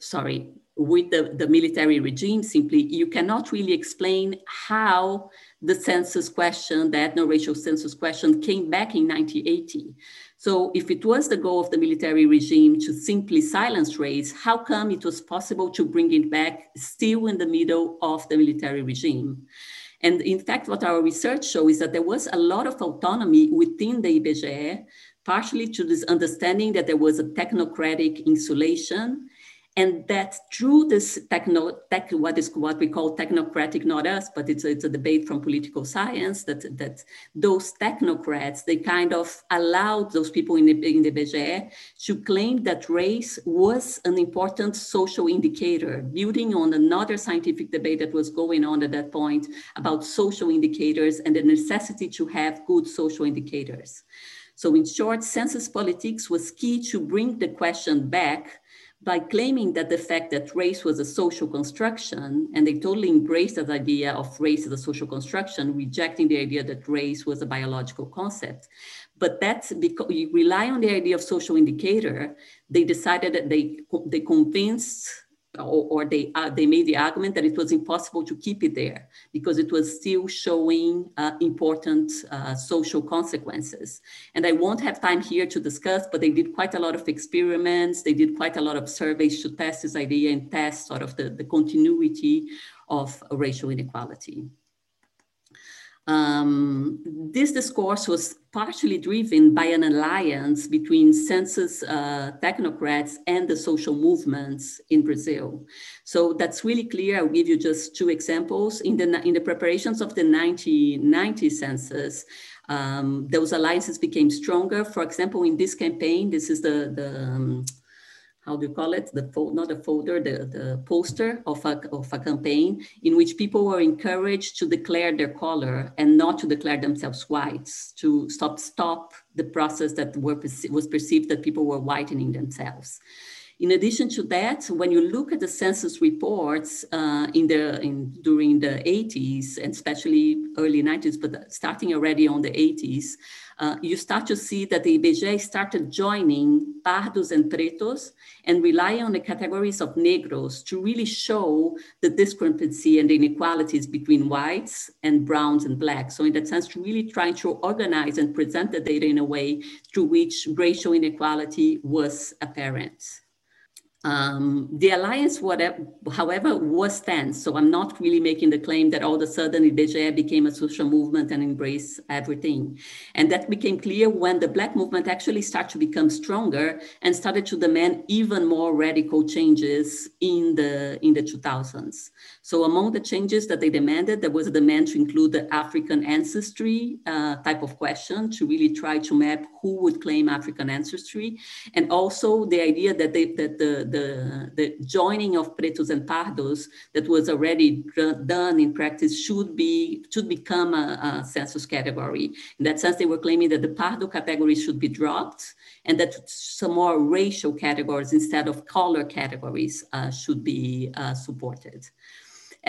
sorry with the, the military regime simply you cannot really explain how the census question the ethno-racial census question came back in 1980 so if it was the goal of the military regime to simply silence race how come it was possible to bring it back still in the middle of the military regime and in fact, what our research shows is that there was a lot of autonomy within the IBGE, partially to this understanding that there was a technocratic insulation and that through this techno, tech, what is what we call technocratic, not us, but it's a, it's a debate from political science that, that those technocrats, they kind of allowed those people in the, in the BGE to claim that race was an important social indicator, building on another scientific debate that was going on at that point about social indicators and the necessity to have good social indicators. So in short, census politics was key to bring the question back by claiming that the fact that race was a social construction, and they totally embraced that idea of race as a social construction, rejecting the idea that race was a biological concept. But that's because you rely on the idea of social indicator, they decided that they, they convinced or, or they, uh, they made the argument that it was impossible to keep it there because it was still showing uh, important uh, social consequences. And I won't have time here to discuss, but they did quite a lot of experiments. They did quite a lot of surveys to test this idea and test sort of the, the continuity of racial inequality. Um, this discourse was partially driven by an alliance between census uh, technocrats and the social movements in Brazil. So that's really clear. I'll give you just two examples. In the, in the preparations of the 1990 census, um, those alliances became stronger. For example, in this campaign, this is the, the um, how do you call it? The not a folder, the, the poster of a, of a campaign in which people were encouraged to declare their color and not to declare themselves whites, to stop stop the process that were, was perceived that people were whitening themselves. In addition to that, when you look at the census reports uh, in the in, during the 80s and especially early 90s, but starting already on the 80s, uh, you start to see that the IBGE started joining pardos and pretos and relying on the categories of negros to really show the discrepancy and the inequalities between whites and browns and blacks. So in that sense, really trying to organize and present the data in a way through which racial inequality was apparent. Um, the alliance, whatever, however, was tense. So I'm not really making the claim that all of a sudden IBGE became a social movement and embraced everything. And that became clear when the Black movement actually started to become stronger and started to demand even more radical changes in the, in the 2000s. So among the changes that they demanded, there was a demand to include the African ancestry uh, type of question to really try to map who would claim African ancestry. And also the idea that, they, that the the, the joining of pretos and pardos that was already done in practice should be should become a, a census category. In that sense, they were claiming that the pardo category should be dropped and that some more racial categories instead of color categories uh, should be uh, supported.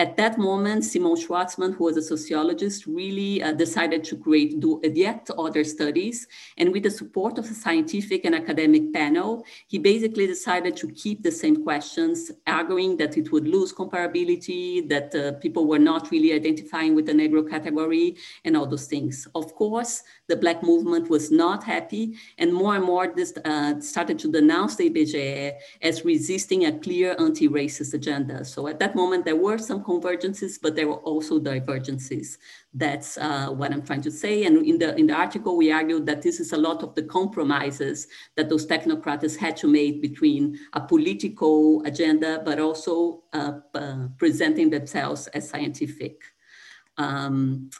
At that moment, Simon Schwartzman, who was a sociologist, really uh, decided to create do yet other studies. And with the support of a scientific and academic panel, he basically decided to keep the same questions, arguing that it would lose comparability, that uh, people were not really identifying with the Negro category, and all those things. Of course, the Black movement was not happy, and more and more this, uh, started to denounce the IBGE as resisting a clear anti-racist agenda. So at that moment, there were some convergences, but there were also divergences. That's uh, what I'm trying to say. And in the, in the article, we argued that this is a lot of the compromises that those technocrats had to make between a political agenda, but also uh, presenting themselves as scientific. Um,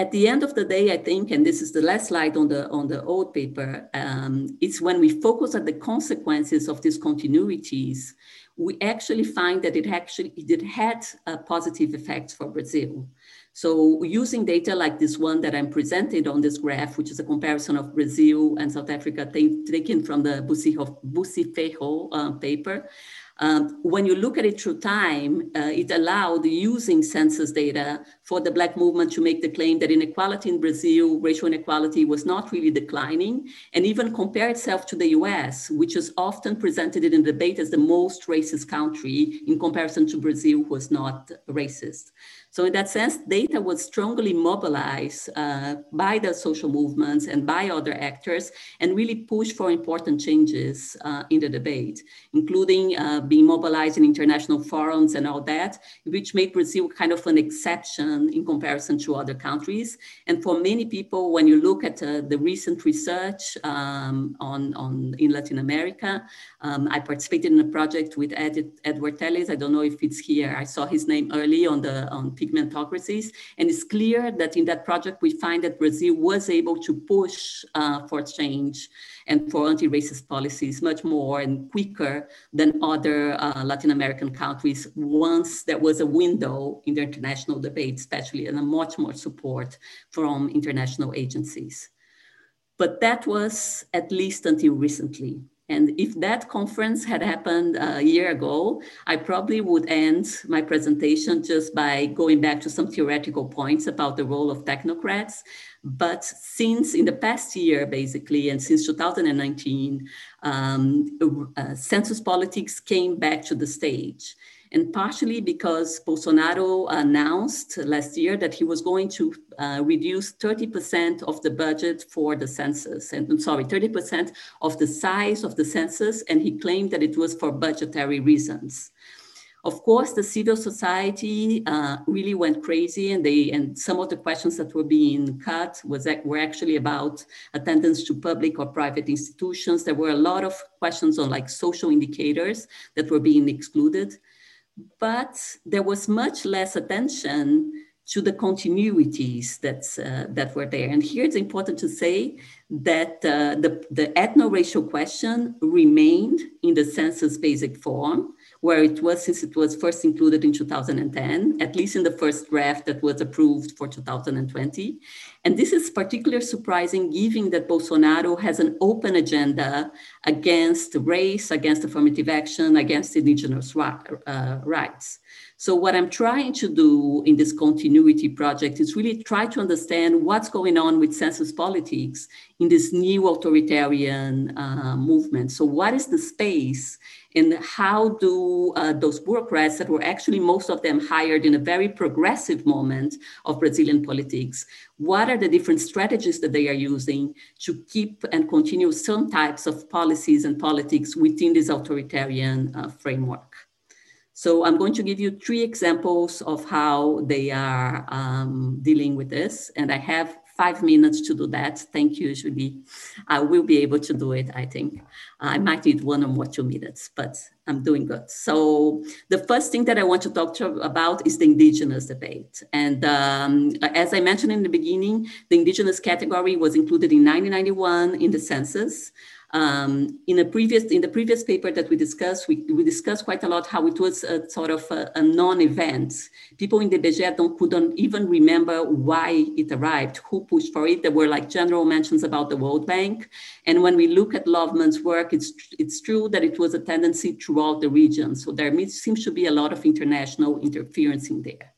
at the end of the day, I think, and this is the last slide on the on the old paper, um, it's when we focus on the consequences of these continuities we actually find that it actually it had a positive effects for Brazil. So using data like this one that I'm presented on this graph, which is a comparison of Brazil and South Africa taken from the Bucciferro uh, paper, um, when you look at it through time, uh, it allowed using census data for the Black movement to make the claim that inequality in Brazil, racial inequality was not really declining, and even compare itself to the US, which is often presented in debate as the most racist country in comparison to Brazil, who was not racist. So in that sense, data was strongly mobilized uh, by the social movements and by other actors and really pushed for important changes uh, in the debate, including uh, being mobilized in international forums and all that, which made Brazil kind of an exception in comparison to other countries. And for many people, when you look at uh, the recent research um, on, on in Latin America, um, I participated in a project with Ed, Edward Telles. I don't know if it's here. I saw his name early on the on pigmentocracies. And it's clear that in that project, we find that Brazil was able to push uh, for change and for anti-racist policies much more and quicker than other uh, Latin American countries once there was a window in the international debate, especially and a much more support from international agencies. But that was at least until recently. And if that conference had happened a year ago, I probably would end my presentation just by going back to some theoretical points about the role of technocrats. But since in the past year, basically, and since 2019, um, uh, census politics came back to the stage and partially because Bolsonaro announced last year that he was going to uh, reduce 30% of the budget for the census, and I'm sorry, 30% of the size of the census, and he claimed that it was for budgetary reasons. Of course, the civil society uh, really went crazy, and they and some of the questions that were being cut was were actually about attendance to public or private institutions. There were a lot of questions on like social indicators that were being excluded but there was much less attention to the continuities that's, uh, that were there. And here it's important to say that uh, the, the ethno-racial question remained in the census basic form, where it was since it was first included in 2010, at least in the first draft that was approved for 2020. And this is particularly surprising given that Bolsonaro has an open agenda against race, against affirmative action, against indigenous uh, rights. So what I'm trying to do in this continuity project is really try to understand what's going on with census politics in this new authoritarian uh, movement. So what is the space and how do uh, those bureaucrats that were actually most of them hired in a very progressive moment of Brazilian politics, what are the different strategies that they are using to keep and continue some types of policies and politics within this authoritarian uh, framework? So I'm going to give you three examples of how they are um, dealing with this. And I have five minutes to do that. Thank you, Julie. I will be able to do it, I think. I might need one or more two minutes, but I'm doing good. So the first thing that I want to talk to about is the indigenous debate. And um, as I mentioned in the beginning, the indigenous category was included in 1991 in the census. Um, in a previous in the previous paper that we discussed, we, we discussed quite a lot how it was a sort of a, a non-event. People in the IBGE don't couldn't even remember why it arrived, who pushed for it. There were like general mentions about the World Bank, and when we look at Loveman's work, it's it's true that it was a tendency throughout the region. So there seems to be a lot of international interference in there.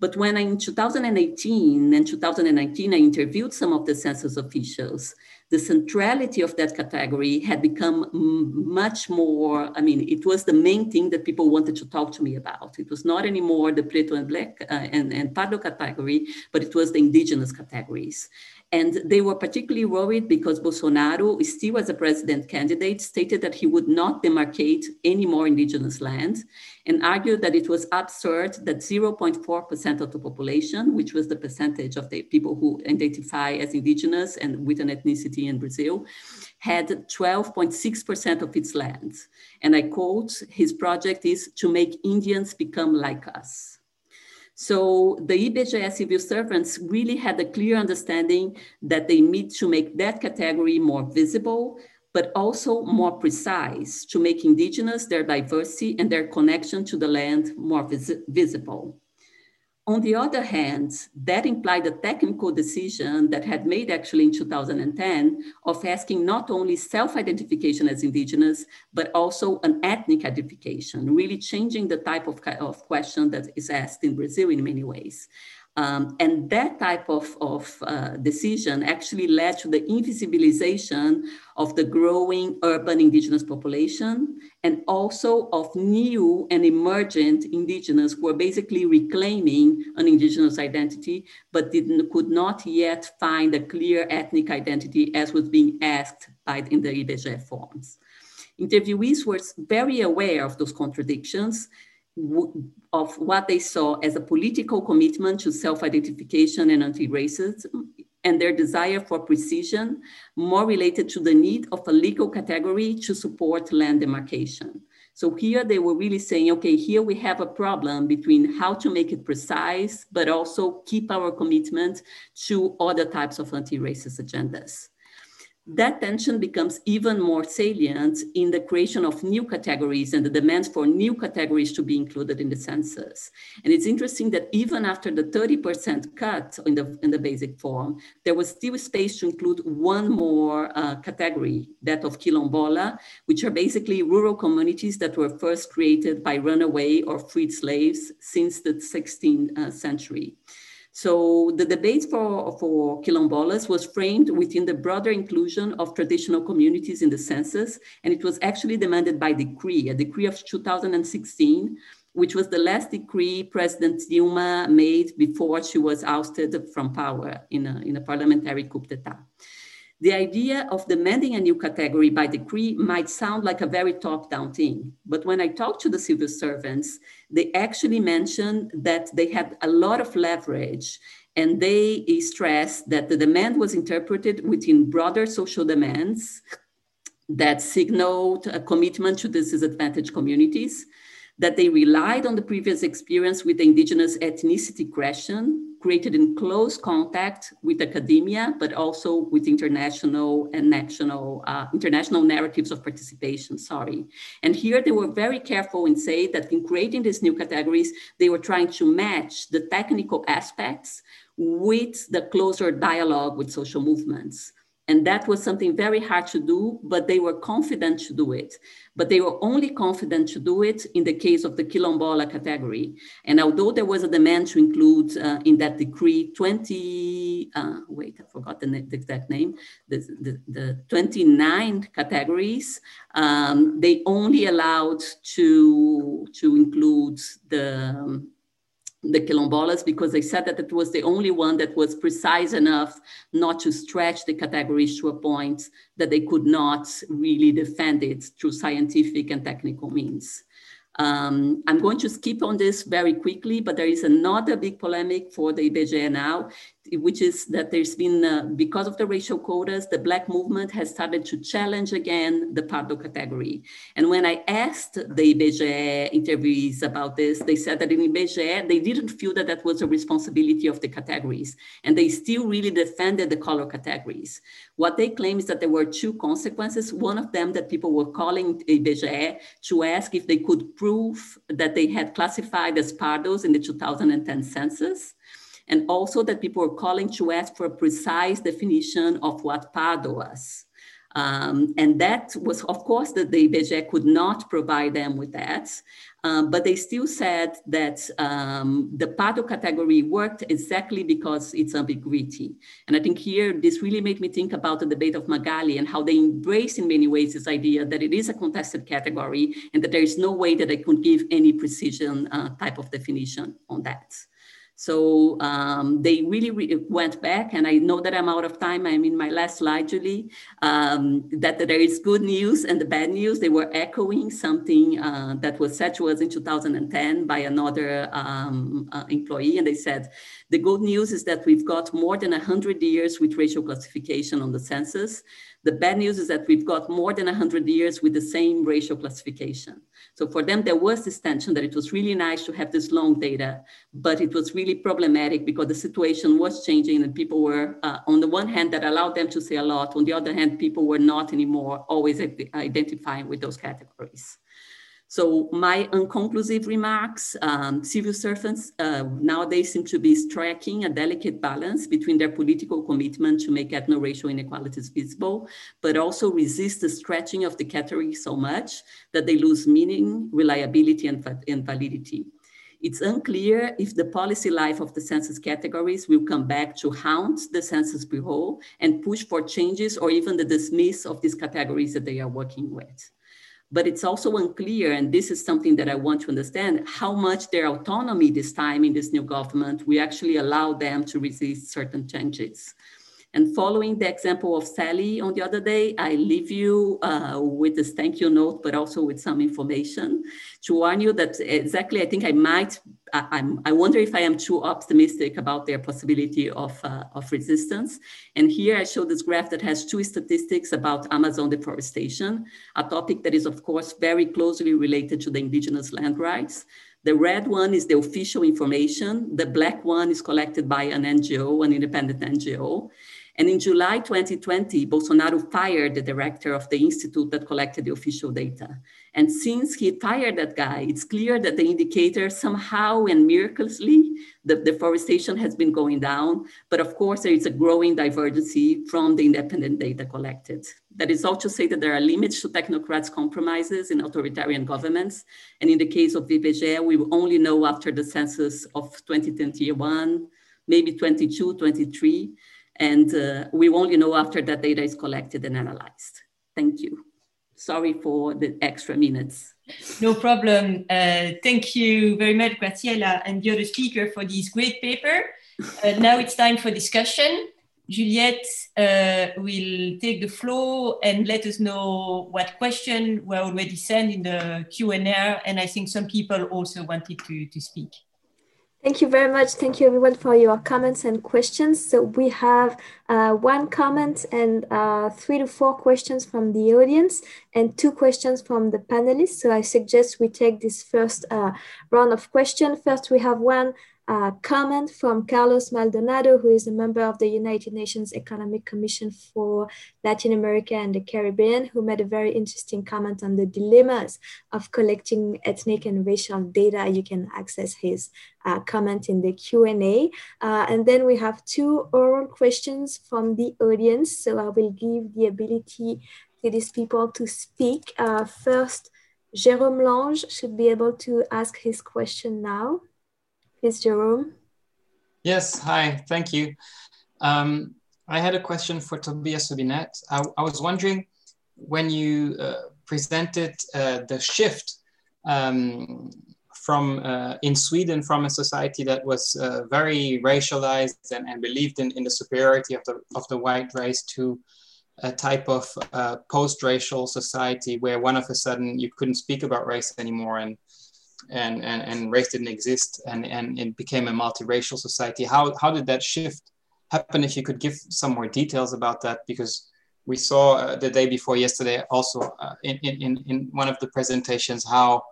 But when I, in 2018 and 2019, I interviewed some of the census officials, the centrality of that category had become much more, I mean, it was the main thing that people wanted to talk to me about. It was not anymore the Preto and Black uh, and, and Pardo category, but it was the indigenous categories. And they were particularly worried because Bolsonaro, still as a president candidate, stated that he would not demarcate any more indigenous land and argued that it was absurd that 0.4% of the population, which was the percentage of the people who identify as indigenous and with an ethnicity in Brazil, had 12.6% of its land. And I quote, his project is to make Indians become like us. So the IBGE civil servants really had a clear understanding that they need to make that category more visible, but also more precise to make indigenous, their diversity, and their connection to the land more vis visible. On the other hand, that implied a technical decision that had made actually in 2010 of asking not only self-identification as indigenous, but also an ethnic identification, really changing the type of, of question that is asked in Brazil in many ways. Um, and that type of, of uh, decision actually led to the invisibilization of the growing urban indigenous population and also of new and emergent indigenous who are basically reclaiming an indigenous identity, but could not yet find a clear ethnic identity as was being asked by, in the IBGE forms. Interviewees were very aware of those contradictions of what they saw as a political commitment to self-identification and anti-racism and their desire for precision, more related to the need of a legal category to support land demarcation. So here they were really saying, okay, here we have a problem between how to make it precise, but also keep our commitment to other types of anti-racist agendas that tension becomes even more salient in the creation of new categories and the demands for new categories to be included in the census. And it's interesting that even after the 30% cut in the, in the basic form, there was still space to include one more uh, category, that of Quilombola, which are basically rural communities that were first created by runaway or freed slaves since the 16th uh, century. So the debate for, for quilombolas was framed within the broader inclusion of traditional communities in the census, and it was actually demanded by decree, a decree of 2016, which was the last decree President Dilma made before she was ousted from power in a, in a parliamentary coup d'etat. The idea of demanding a new category by decree might sound like a very top-down thing, but when I talked to the civil servants, they actually mentioned that they had a lot of leverage and they stressed that the demand was interpreted within broader social demands that signaled a commitment to disadvantaged communities, that they relied on the previous experience with the indigenous ethnicity question created in close contact with academia, but also with international and national, uh, international narratives of participation, sorry. And here they were very careful and say that in creating these new categories, they were trying to match the technical aspects with the closer dialogue with social movements. And that was something very hard to do, but they were confident to do it. But they were only confident to do it in the case of the quilombola category. And although there was a demand to include uh, in that decree 20, uh, wait, I forgot the, the exact name, the, the, the 29 categories, um, they only allowed to, to include the, um, the quilombolas because they said that it was the only one that was precise enough not to stretch the categories to a point that they could not really defend it through scientific and technical means. Um, I'm going to skip on this very quickly, but there is another big polemic for the IBGE now, which is that there's been, uh, because of the racial quotas, the Black movement has started to challenge again the Pardo category. And when I asked the IBGE interviewees about this, they said that in IBGE, they didn't feel that that was a responsibility of the categories. And they still really defended the color categories. What they claim is that there were two consequences. One of them that people were calling IBGE to ask if they could prove that they had classified as Pardos in the 2010 census and also that people were calling to ask for a precise definition of what Pardo was. Um, and that was, of course, that the IBGE could not provide them with that, um, but they still said that um, the Pardo category worked exactly because it's ambiguity. And I think here, this really made me think about the debate of Magali and how they embrace in many ways this idea that it is a contested category and that there is no way that they could give any precision uh, type of definition on that. So um, they really re went back, and I know that I'm out of time. I'm in my last slide, Julie. Um, that there is good news and the bad news. They were echoing something uh, that was said to us in 2010 by another um, uh, employee, and they said the good news is that we've got more than 100 years with racial classification on the census. The bad news is that we've got more than 100 years with the same racial classification. So for them, there was this tension that it was really nice to have this long data, but it was really problematic because the situation was changing and people were, uh, on the one hand, that allowed them to say a lot. On the other hand, people were not anymore always identifying with those categories. So my unconclusive remarks, um, civil servants uh, nowadays seem to be striking a delicate balance between their political commitment to make ethno-racial inequalities visible, but also resist the stretching of the category so much that they lose meaning, reliability, and, and validity. It's unclear if the policy life of the census categories will come back to haunt the Census Bureau and push for changes or even the dismiss of these categories that they are working with but it's also unclear, and this is something that I want to understand, how much their autonomy this time in this new government we actually allow them to resist certain changes. And following the example of Sally on the other day, I leave you uh, with this thank you note, but also with some information to warn you that exactly, I think I might, I, I wonder if I am too optimistic about their possibility of, uh, of resistance. And here I show this graph that has two statistics about Amazon deforestation, a topic that is of course very closely related to the indigenous land rights. The red one is the official information. The black one is collected by an NGO, an independent NGO. And in July 2020, Bolsonaro fired the director of the institute that collected the official data. And since he fired that guy, it's clear that the indicator somehow and miraculously, the deforestation has been going down. But of course, there is a growing divergency from the independent data collected. That is all to say that there are limits to technocrats' compromises in authoritarian governments. And in the case of IBGE, we will only know after the census of 2021, maybe 22, 23 and uh, we only know after that data is collected and analyzed. Thank you. Sorry for the extra minutes. No problem. Uh, thank you very much, Graziella, and the other speaker for this great paper. Uh, now it's time for discussion. Juliette uh, will take the floor and let us know what questions were already sent in the Q&A, and I think some people also wanted to, to speak. Thank you very much. Thank you everyone for your comments and questions. So we have uh, one comment and uh, three to four questions from the audience and two questions from the panelists. So I suggest we take this first uh, round of questions. First, we have one comment from Carlos Maldonado, who is a member of the United Nations Economic Commission for Latin America and the Caribbean, who made a very interesting comment on the dilemmas of collecting ethnic and racial data. You can access his uh, comment in the Q&A. Uh, and then we have two oral questions from the audience. So I will give the ability to these people to speak. Uh, first, Jérôme Lange should be able to ask his question now. Please, Jerome. Yes, hi, thank you. Um, I had a question for Tobias Hübinette. I, I was wondering when you uh, presented uh, the shift um, from uh, in Sweden from a society that was uh, very racialized and, and believed in, in the superiority of the, of the white race to a type of uh, post-racial society where one of a sudden you couldn't speak about race anymore and and, and, and race didn't exist and, and it became a multiracial society. How, how did that shift happen? If you could give some more details about that, because we saw uh, the day before yesterday also uh, in, in, in one of the presentations how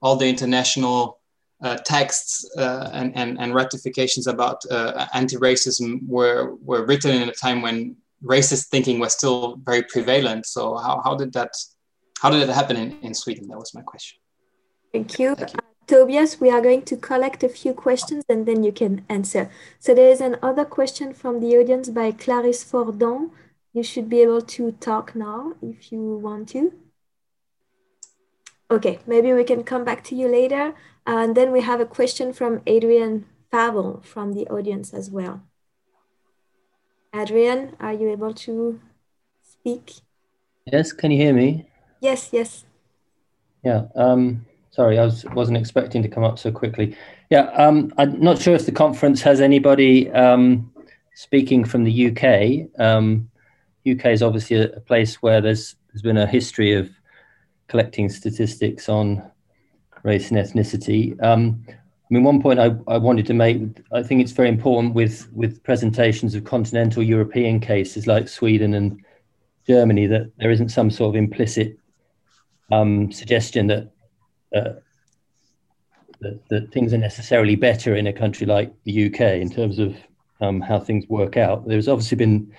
all the international uh, texts uh, and, and, and ratifications about uh, anti-racism were, were written in a time when racist thinking was still very prevalent. So how, how did that how did it happen in, in Sweden? That was my question. Thank you. Thank you. Uh, Tobias, we are going to collect a few questions and then you can answer. So there is another question from the audience by Clarisse Fordant. You should be able to talk now if you want to. Okay, maybe we can come back to you later. And then we have a question from Adrian Favell from the audience as well. Adrian, are you able to speak? Yes, can you hear me? Yes, yes. Yeah, um, Sorry, I was, wasn't expecting to come up so quickly. Yeah, um, I'm not sure if the conference has anybody um, speaking from the UK. Um, UK is obviously a, a, place where there's there's been a history of collecting statistics on race and ethnicity. Um, I mean, one point I, I wanted to make, I think it's very important with with presentations of continental European cases like Sweden and Germany that there isn't some sort of implicit um, suggestion that uh, that, that things are necessarily better in a country like the UK in terms of um, how things work out. There's obviously been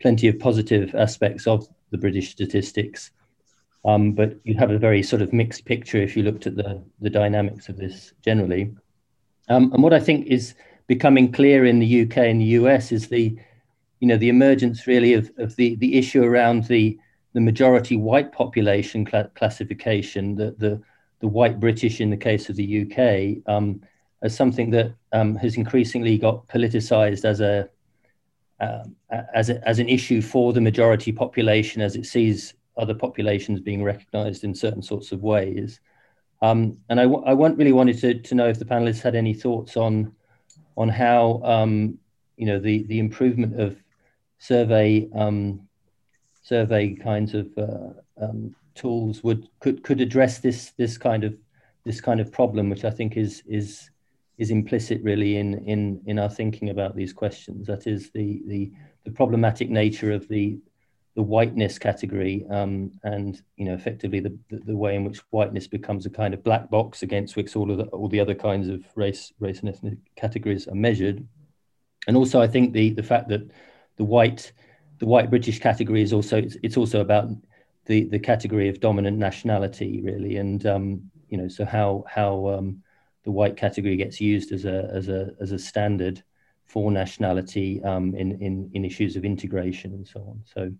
plenty of positive aspects of the British statistics, um, but you'd have a very sort of mixed picture if you looked at the, the dynamics of this generally. Um, and what I think is becoming clear in the UK and the US is the, you know, the emergence really of, of the, the issue around the, the majority white population cl- classification, the, the, the white British in the case of the UK, um, as something that um, has increasingly got politicized as a, uh, as, a, as an issue for the majority population as it sees other populations being recognized in certain sorts of ways. Um, and I, I really wanted to, to know if the panelists had any thoughts on, on how um, you know, the, the improvement of survey um, survey kinds of uh, um, tools would could could address this this kind of this kind of problem, which I think is is is implicit really in in in our thinking about these questions. That is the the the problematic nature of the the whiteness category um, and you know effectively the, the, the way in which whiteness becomes a kind of black box against which all of the, all the other kinds of race race and ethnic categories are measured and also I think the the fact that the white the white British category is also it's, it's also about the the category of dominant nationality really and um, you know so how how um, the white category gets used as a as a as a standard for nationality um, in, in in issues of integration and so on so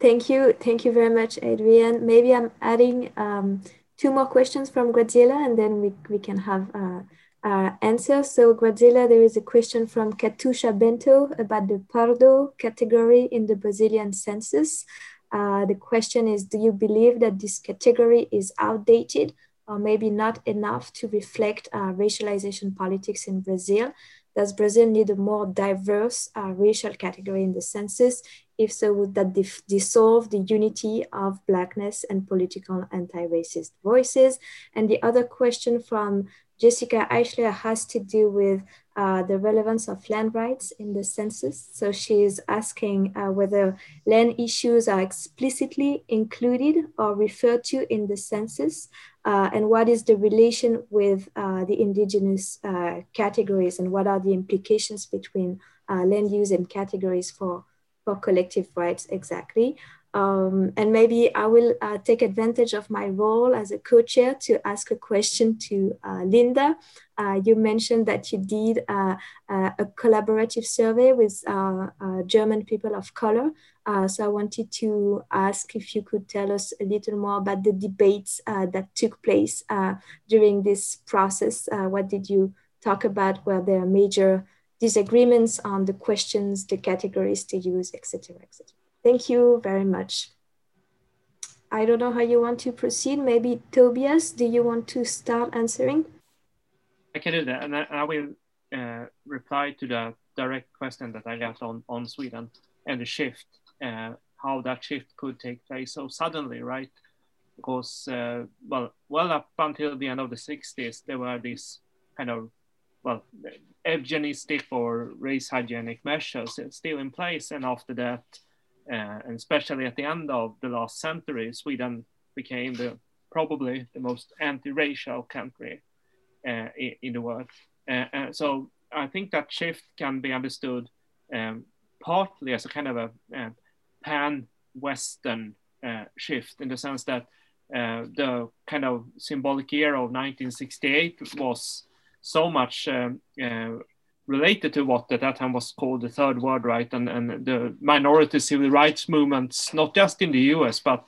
thank you thank you very much adrian maybe i'm adding um, two more questions from Graziella and then we, we can have uh, uh, answer. So Graziella, there is a question from Katucha Bento about the Pardo category in the Brazilian census. Uh, the question is, do you believe that this category is outdated or maybe not enough to reflect uh, racialization politics in Brazil? Does Brazil need a more diverse uh, racial category in the census? If so, would that dissolve the unity of Blackness and political anti-racist voices? And the other question from Jessica Eichler has to do with uh, the relevance of land rights in the census. So she is asking uh, whether land issues are explicitly included or referred to in the census, uh, and what is the relation with uh, the indigenous uh, categories, and what are the implications between land use and categories for, for collective rights exactly. Um, and maybe I will uh, take advantage of my role as a co-chair to ask a question to uh, Linda. Uh, you mentioned that you did uh, uh, a collaborative survey with uh, German people of color. so I wanted to ask if you could tell us a little more about the debates that took place during this process. what did you talk about? Were there major disagreements on the questions, the categories to use, etc., etc.? Thank you very much. I don't know how you want to proceed. Maybe Tobias, do you want to start answering? I can do that, and I, I will uh, reply to the direct question that I got on, on Sweden and the shift, uh, how that shift could take place so suddenly, right? Because, uh, well, well up until the end of the 60s, there were these kind of, well, eugenistic or race hygienic measures still in place, and after that, uh, and especially at the end of the last century, Sweden became the probably the most anti-racial country uh, in, the world. Uh, uh, so I think that shift can be understood um, partly as a kind of a uh, pan-Western uh, shift in the sense that the kind of symbolic year of 1968 was so much um, related to what at that time was called the Third World Right and, and the minority civil rights movements, not just in the US, but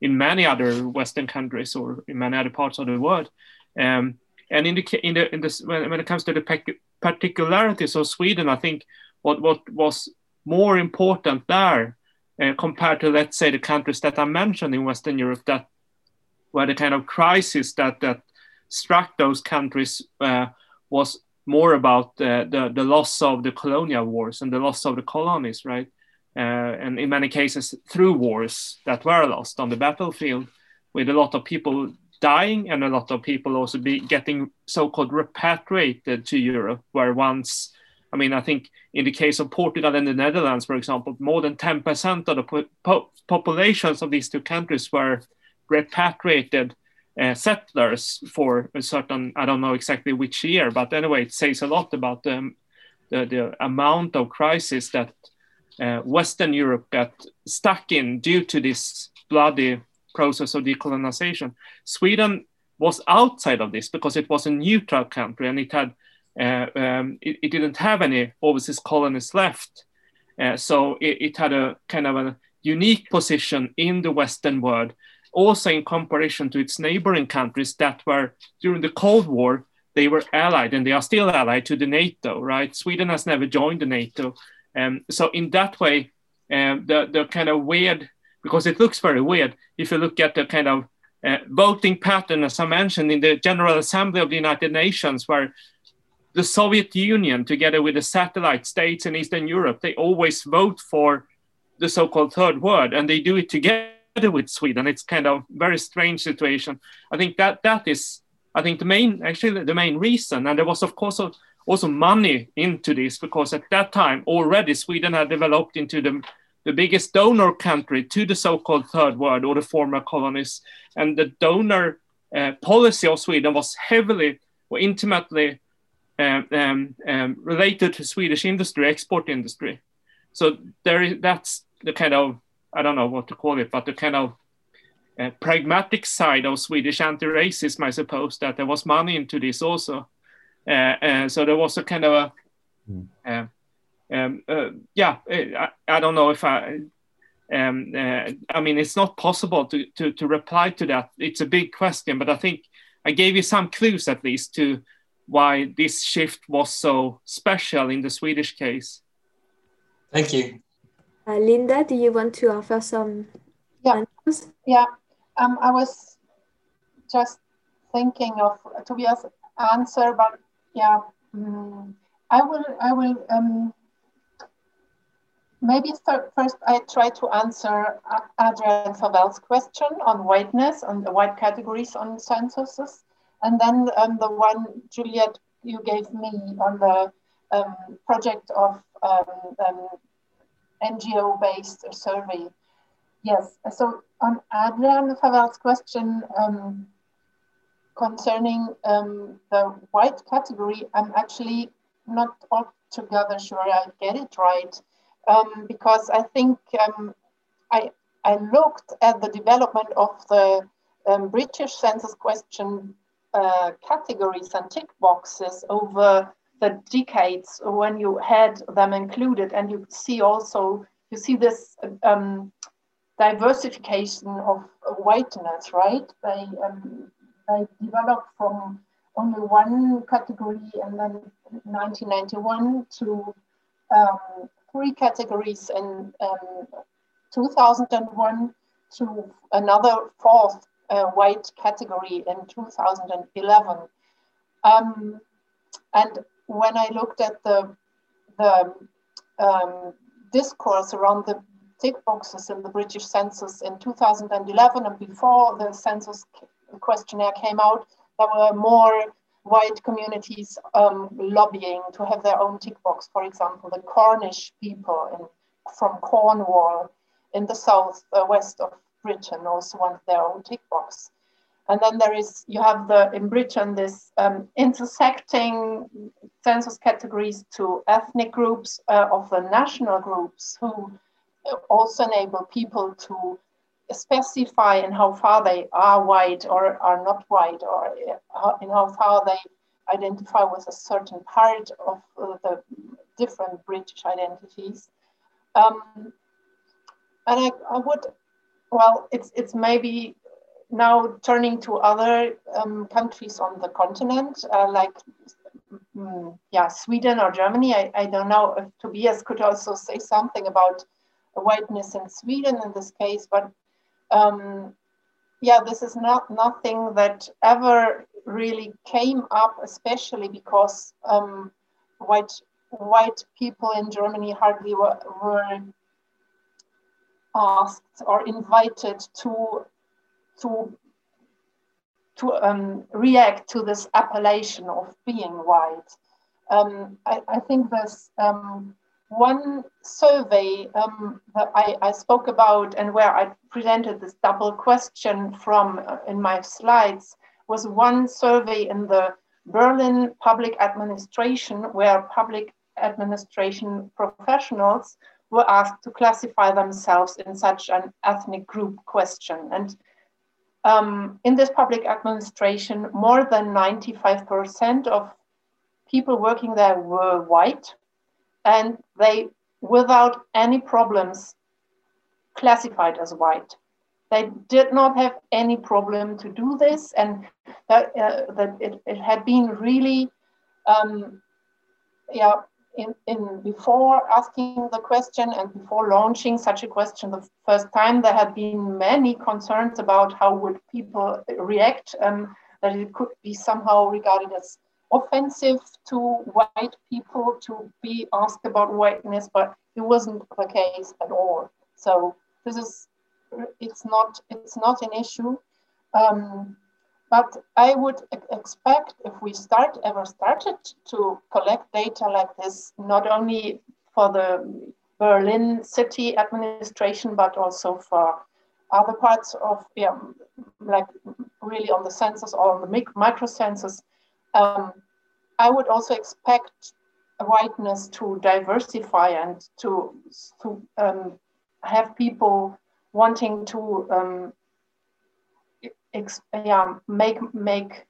in many other Western countries or in many other parts of the world. Um, and in the, in the, in the, when, when it comes to the particularities of Sweden, I think what, what was more important there uh, compared to, let's say, the countries that I mentioned in Western Europe that were the kind of crisis that, that struck those countries uh, was more about the, the, the loss of the colonial wars and the loss of the colonies, right? Uh, and in many cases through wars that were lost on the battlefield, with a lot of people dying and a lot of people also be getting so-called repatriated to Europe, where once, I mean, I think in the case of Portugal and the Netherlands, for example, more than 10% of the po- po- populations of these two countries were repatriated uh, settlers for a certain, I don't know exactly which year, but anyway, it says a lot about the, the, the amount of crisis that uh, Western Europe got stuck in due to this bloody process of decolonization. Sweden was outside of this because it was a neutral country and it had uh, um, it, it, didn't have any overseas colonies left. Uh, so it, it, had a kind of a unique position in the Western world, also in comparison to its neighboring countries that were during the Cold War they were allied and they are still allied to the NATO. Right? Sweden has never joined the NATO, um, so in that way, um, the the kind of weird because it looks very weird if you look at the kind of uh, voting pattern, as I mentioned, in the General Assembly of the United Nations, where the Soviet Union, together with the satellite states in Eastern Europe, they always vote for the so-called third world, and they do it together with Sweden. It's kind of very strange situation. I think that that is, I think the main, actually the main reason, and there was of course also money into this because at that time already Sweden had developed into the the biggest donor country to the so-called third world or the former colonies. And the donor uh, policy of Sweden was heavily or intimately um, um, um, related to Swedish industry, export industry. So there is that's the kind of I don't know what to call it, but the kind of uh, pragmatic side of Swedish anti-racism, I suppose, that there was money into this also. Uh, uh so there was a kind of a mm um, uh, yeah, uh, I, I, don't know if I. Um, uh, I mean, it's not possible to, to to reply to that. It's a big question, but I think I gave you some clues at least to why this shift was so special in the Swedish case. Thank you. Uh, Linda, do you want to offer some yeah. answers? Yeah, um, I was just thinking of Tobias' answer, but yeah, um, I will I will um, Maybe start first I try to answer Adrian Favell's question on whiteness and the white categories on censuses. And then um, the one, Juliet, you gave me on the um, project of um, um NGO-based survey. Yes, so on Adrian Favell's question um, concerning um, the white category, I'm actually not altogether sure I get it right um, because I think um, I, I looked at the development of the um, British census question uh, categories and tick boxes over the decades when you had them included, and you see also you see this um, diversification of whiteness, right? They um, they developed from only one category and then 1991 to um, three categories in um, 2001 to another fourth uh, white category in 2011. Um, and when I looked at the, the um, discourse around the tick boxes in the British census in 2011 and before the census questionnaire came out, there were more white communities um, lobbying to have their own tick box. For example, the Cornish people in, from Cornwall in the south uh, west of Britain also want their own tick box. And then there is, you have the, in Britain, this um, intersecting census categories to ethnic groups uh, of the national groups who also enable people to specify in how far they are white or are not white, or in how far they identify with a certain part of uh, the different British identities. Um, and I, I, would, well, it's, it's maybe now turning to other um, countries on the continent, uh, like um, yeah, Sweden or Germany. I, I don't know if Tobias could also say something about whiteness in Sweden in this case, but um, yeah, this is not nothing that ever really came up, especially because um, white white people in Germany hardly were, were asked or invited to to to um, react to this appellation of being white. Um, I, I, think this um, one survey um, that I, I, spoke about and where I presented this double question from uh, in my slides was one survey in the Berlin public administration where public administration professionals were asked to classify themselves in such an ethnic group question. And um, in this public administration, more than 95% of people working there were white and they, without any problems, classified as white. They did not have any problem to do this, and that, uh, that it, it had been really, um, yeah, in, in before asking the question and before launching such a question the first time, there had been many concerns about how would people react, um, that it could be somehow regarded as offensive to white people to be asked about whiteness, but it wasn't the case at all. So this is it's not it's not an issue. Um, but I would expect if we start ever started to collect data like this, not only for the Berlin city administration, but also for other parts of, yeah, like really on the census or on the micro census, um, I would also expect whiteness to diversify and to, to um, have people wanting to um, yeah, make, make,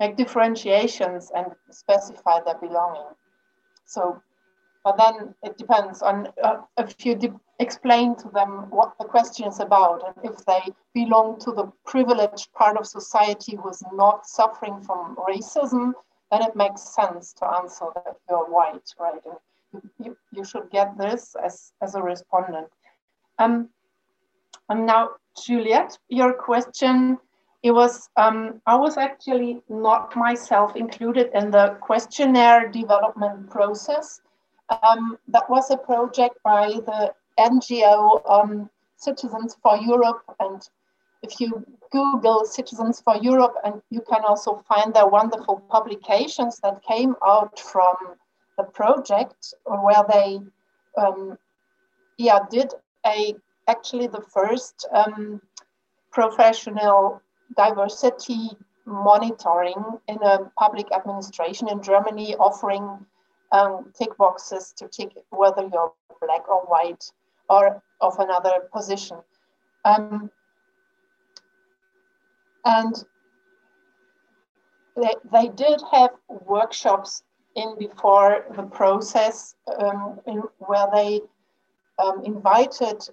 make differentiations and specify their belonging. So, but then it depends on uh, if you explain to them what the question is about and if they belong to the privileged part of society who is not suffering from racism, then it makes sense to answer that you're white, right? And you, you should get this as, as a respondent. Um, and now, Juliet, your question, it was, um, I was actually not myself included in the questionnaire development process. Um, that was a project by the NGO um, Citizens for Europe and if you Google Citizens for Europe, and you can also find their wonderful publications that came out from the project, where they, um, yeah, did a actually the first um, professional diversity monitoring in a public administration in Germany, offering um, tick boxes to tick whether you're black or white or of another position. Um, and they, they did have workshops in before the process um, in, where they um, invited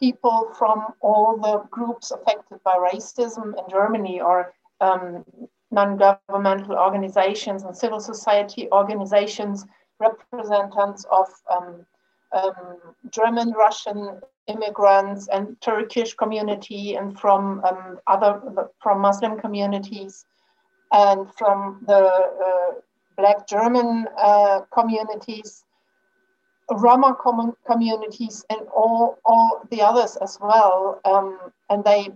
people from all the groups affected by racism in Germany or um, non-governmental organizations and civil society organizations, representatives of um, um, German, Russian, immigrants and Turkish community and from um, other from Muslim communities and from the uh, Black German uh, communities, Roma com communities, and all all the others as well. Um, and they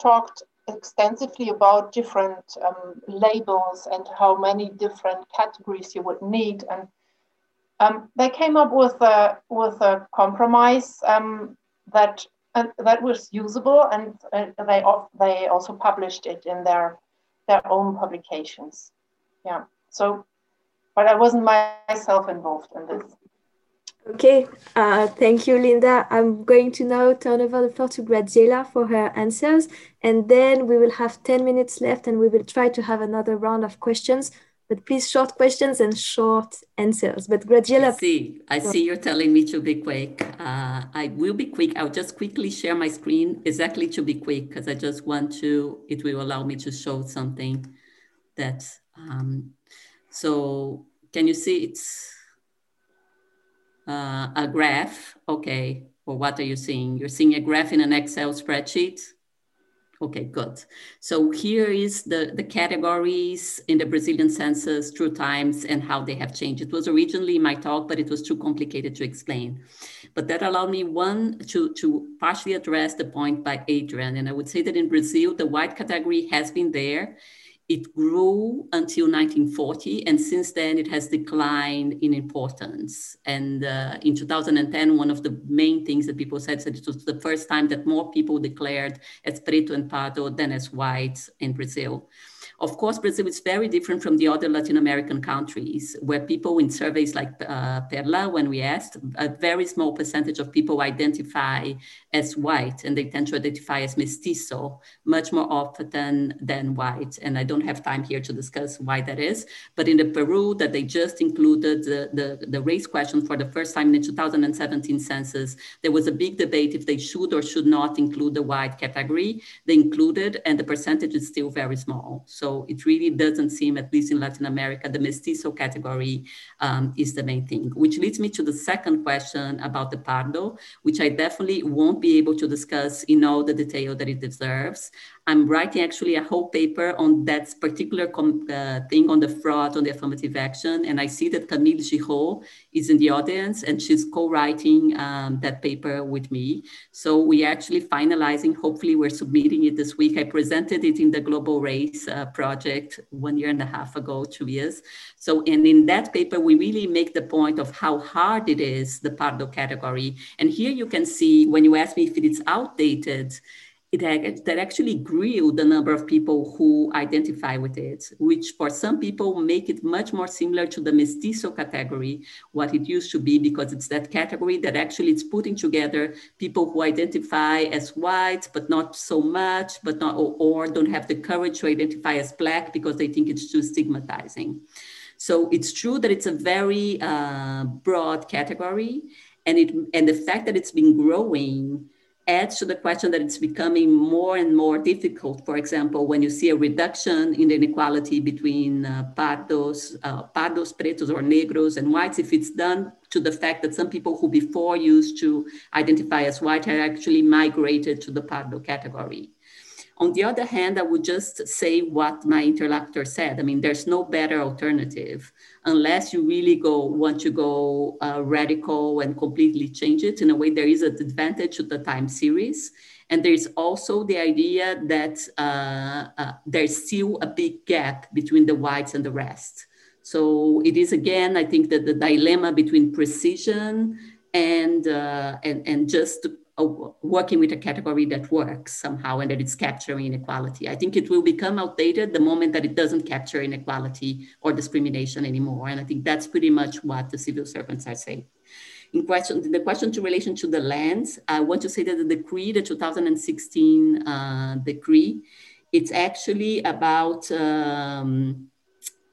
talked extensively about different um, labels and how many different categories you would need and um, they came up with a with a compromise um, that uh, that was usable, and uh, they they also published it in their their own publications. Yeah. So, but I wasn't myself involved in this. Okay, uh, thank you, Linda. I'm going to now turn over the floor to Graziella for her answers, and then we will have 10 minutes left and we will try to have another round of questions but please short questions and short answers. But Graziella. I see, I see you're telling me to be quick. Uh, I will be quick. I'll just quickly share my screen exactly to be quick because I just want to, it will allow me to show something that, um, so can you see it's uh, a graph? Okay, or what are you seeing? You're seeing a graph in an Excel spreadsheet? Okay, good. So here is the, the categories in the Brazilian census through times and how they have changed. It was originally my talk, but it was too complicated to explain. But that allowed me one to, to partially address the point by Adrian. And I would say that in Brazil, the white category has been there it grew until 1940, and since then it has declined in importance. And uh, in 2010, one of the main things that people said that it was the first time that more people declared as preto and pardo than as white in Brazil. Of course, Brazil is very different from the other Latin American countries, where people in surveys like uh, Perla, when we asked, a very small percentage of people identify as white, and they tend to identify as mestizo much more often than white. And I don't have time here to discuss why that is, but in the Peru that they just included the, the, the race question for the first time in the 2017 census, there was a big debate if they should or should not include the white category. They included, and the percentage is still very small. So so it really doesn't seem, at least in Latin America, the mestizo category um, is the main thing, which leads me to the second question about the Pardo, which I definitely won't be able to discuss in all the detail that it deserves. I'm writing actually a whole paper on that particular uh, thing on the fraud on the affirmative action. And I see that Camille Giraud is in the audience and she's co-writing um, that paper with me. So we're actually finalizing, hopefully we're submitting it this week. I presented it in the Global Race uh, project one year and a half ago, two years. So, and in that paper, we really make the point of how hard it is, the Pardo category. And here you can see, when you ask me if it is outdated, it that actually grew the number of people who identify with it, which for some people make it much more similar to the mestizo category, what it used to be, because it's that category that actually it's putting together people who identify as white, but not so much, but not or, or don't have the courage to identify as black because they think it's too stigmatizing. So it's true that it's a very uh, broad category, and it and the fact that it's been growing adds to the question that it's becoming more and more difficult. For example, when you see a reduction in the inequality between uh, pardos, uh, pardos, pretos, or negros and whites, if it's done to the fact that some people who before used to identify as white have actually migrated to the pardo category. On the other hand, I would just say what my interlocutor said. I mean, there's no better alternative unless you really go want to go uh, radical and completely change it. In a way, there is an advantage to the time series. And there's also the idea that uh, uh, there's still a big gap between the whites and the rest. So it is again, I think that the dilemma between precision and uh, and and just working with a category that works somehow and that it's capturing inequality. I think it will become outdated the moment that it doesn't capture inequality or discrimination anymore. And I think that's pretty much what the civil servants are saying. In question, the question to relation to the lands, I want to say that the decree, the 2016 uh, decree, it's actually about um,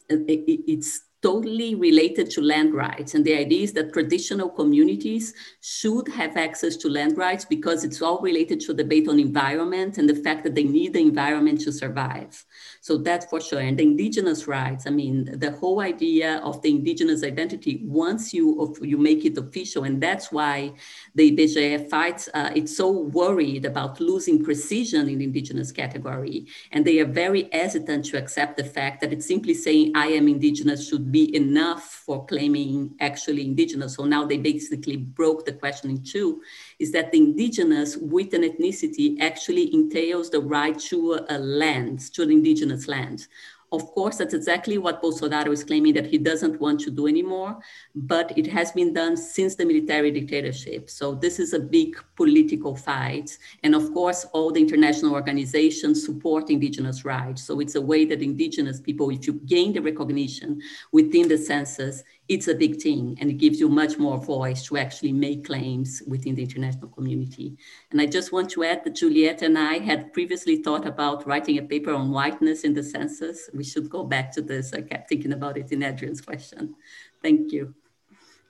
it, it's totally related to land rights. And the idea is that traditional communities should have access to land rights because it's all related to the debate on environment and the fact that they need the environment to survive. So that's for sure. And the indigenous rights, I mean, the whole idea of the indigenous identity, once you, you make it official, and that's why the IBGE fights, uh, it's so worried about losing precision in the indigenous category. And they are very hesitant to accept the fact that it's simply saying, I am indigenous should be enough for claiming actually indigenous. So now they basically broke the question in two is that the indigenous with an ethnicity actually entails the right to a land, to an indigenous land. Of course, that's exactly what Bolsonaro is claiming that he doesn't want to do anymore, but it has been done since the military dictatorship. So this is a big political fight. And of course, all the international organizations support indigenous rights. So it's a way that indigenous people, if you gain the recognition within the census, it's a big thing and it gives you much more voice to actually make claims within the international community. And I just want to add that Juliette and I had previously thought about writing a paper on whiteness in the census. We should go back to this. I kept thinking about it in Adrian's question. Thank you.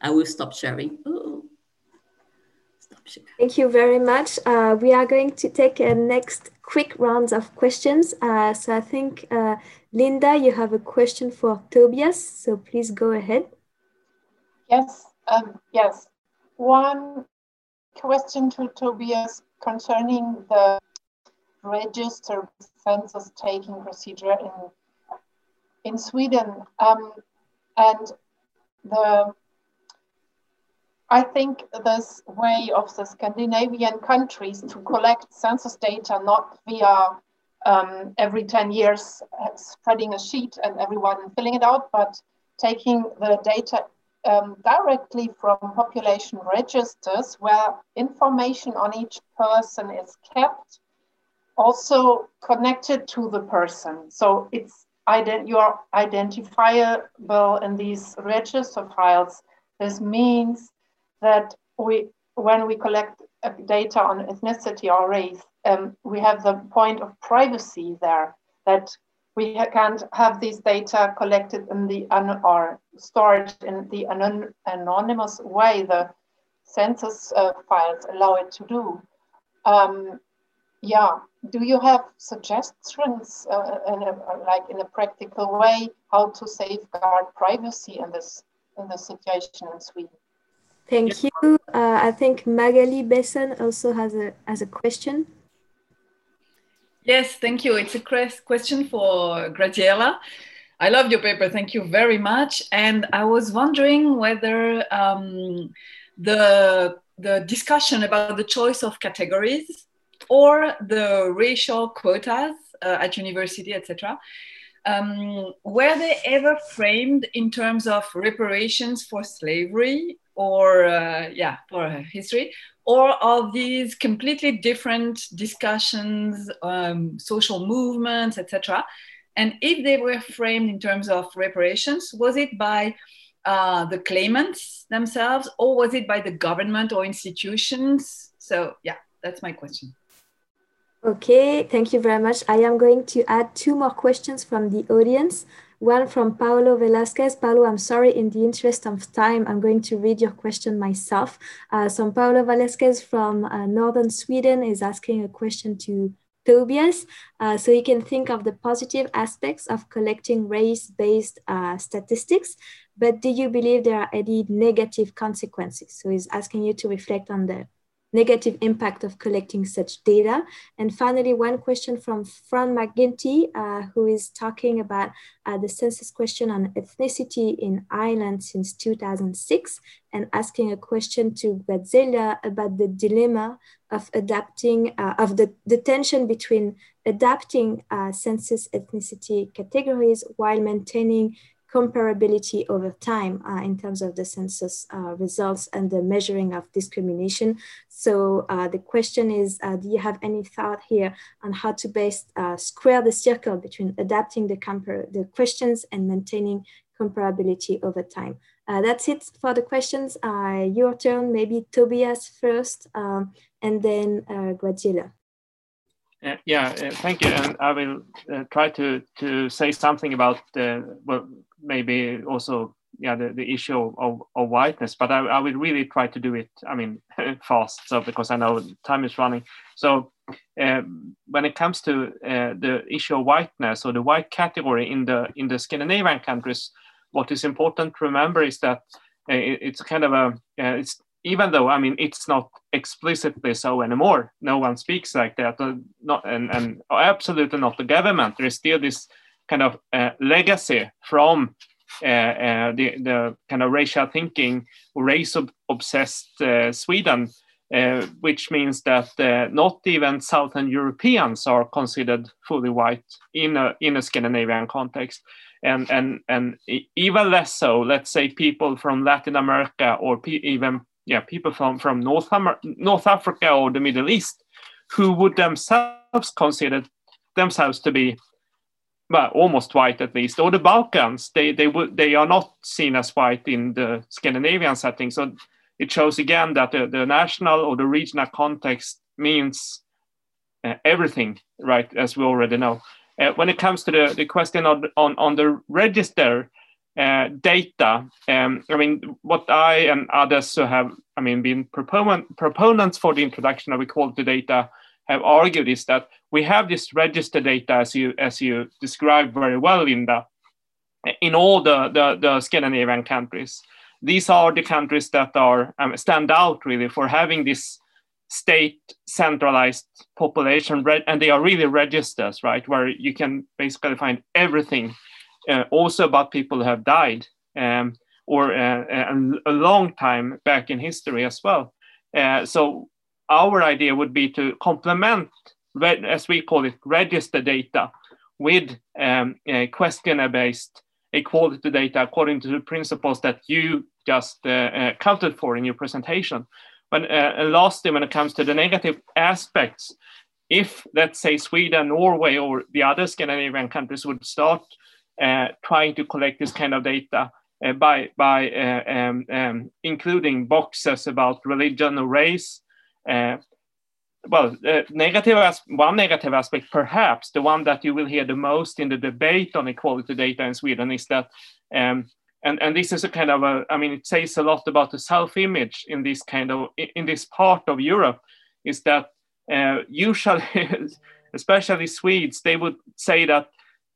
I will stop sharing. Stop sharing. Thank you very much. Uh, we are going to take a next quick rounds of questions. Uh, so I think, uh, Linda, you have a question for Tobias. So please go ahead. Yes, um, yes. One question to Tobias concerning the register census taking procedure in in Sweden, um, and the I think this way of the Scandinavian countries to collect census data not via um, every 10 years uh, spreading a sheet and everyone filling it out, but taking the data um, directly from population registers where information on each person is kept, also connected to the person. So it's ident you are identifiable in these register files. This means that we, when we collect data on ethnicity or race, um, we have the point of privacy there that we can't have these data collected in the or stored in the anon- anonymous way the census uh, files allow it to do. Um, yeah, do you have suggestions, uh, in a, like in a practical way, how to safeguard privacy in this in this situation in Sweden? Thank you. Uh, I think Magali Bessone also has a has a question. Yes, thank you. It's a question for Graziella. I love your paper. Thank you very much. And I was wondering whether um, the the discussion about the choice of categories or the racial quotas uh, at university, etc., um, were they ever framed in terms of reparations for slavery or uh, yeah for history or are these completely different discussions um, social movements etc and if they were framed in terms of reparations was it by uh, the claimants themselves or was it by the government or institutions so yeah that's my question Okay, thank you very much. I am going to add two more questions from the audience. One from Paulo Velasquez. Paulo, I'm sorry, in the interest of time, I'm going to read your question myself. Uh, so Paulo Velasquez from uh, Northern Sweden is asking a question to Tobias. Uh, so you can think of the positive aspects of collecting race-based uh, statistics, but do you believe there are any negative consequences? So he's asking you to reflect on the negative impact of collecting such data. And finally, one question from Fran McGinty, uh, who is talking about uh, the census question on ethnicity in Ireland since 2006 and asking a question to Graziella about the dilemma of adapting, uh, of the, the tension between adapting uh, census ethnicity categories while maintaining comparability over time uh, in terms of the census uh, results and the measuring of discrimination. So uh, the question is, uh, do you have any thought here on how to best uh, square the circle between adapting the, the questions and maintaining comparability over time? Uh, that's it for the questions. your turn, maybe Tobias first, um, and then Graziella. Uh, yeah, uh, thank you. And I will uh, try to to say something about well, maybe also yeah the, the issue of, of whiteness but I, I will really try to do it i mean fast so because i know time is running. So um, when it comes to uh, the issue of whiteness or the white category in the in the scandinavian countries what is important to remember is that uh, it, it's kind of a uh, it's even though i mean it's not explicitly so anymore no one speaks like that uh, not and, and absolutely not the government. There is still this kind of uh, legacy from uh, uh, the, the kind of racial thinking, race obsessed uh, Sweden, uh, which means that not even Southern Europeans are considered fully white in a, in a Scandinavian context. And, and, and even less so, let's say people from Latin America or even yeah, people from, from North, Amer North Africa or the Middle East who would themselves consider themselves to be well, almost white at least, or the Balkans, they they they are not seen as white in the Scandinavian setting. So it shows again that the, the national or the regional context means uh, everything, right? As we already know. Uh, when it comes to the, the question on, on, on the register uh, data, um, I mean, what I and others who have, I mean, been proponent, proponents for the introduction of equality data have argued is that we have this register data as you as you described very well, Linda, in all the, the, the Scandinavian countries. These are the countries that are um, stand out really for having this state centralized population and they are really registers right where you can basically find everything uh, also about people who have died um, or uh, a long time back in history as well uh, so our idea would be to complement as we call it, register data with um, questionnaire-based equality data according to the principles that you just uh, uh, counted for in your presentation. But uh, lastly, when it comes to the negative aspects, if let's say Sweden, Norway, or the other Scandinavian countries would start uh, trying to collect this kind of data uh, by by um, um, including boxes about religion or race, well, negative as one negative aspect, perhaps the one that you will hear the most in the debate on equality data in Sweden is that, um, and and this is a kind of a, I mean, it says a lot about the self-image in this kind of in this part of Europe, is that uh, usually, especially Swedes, they would say that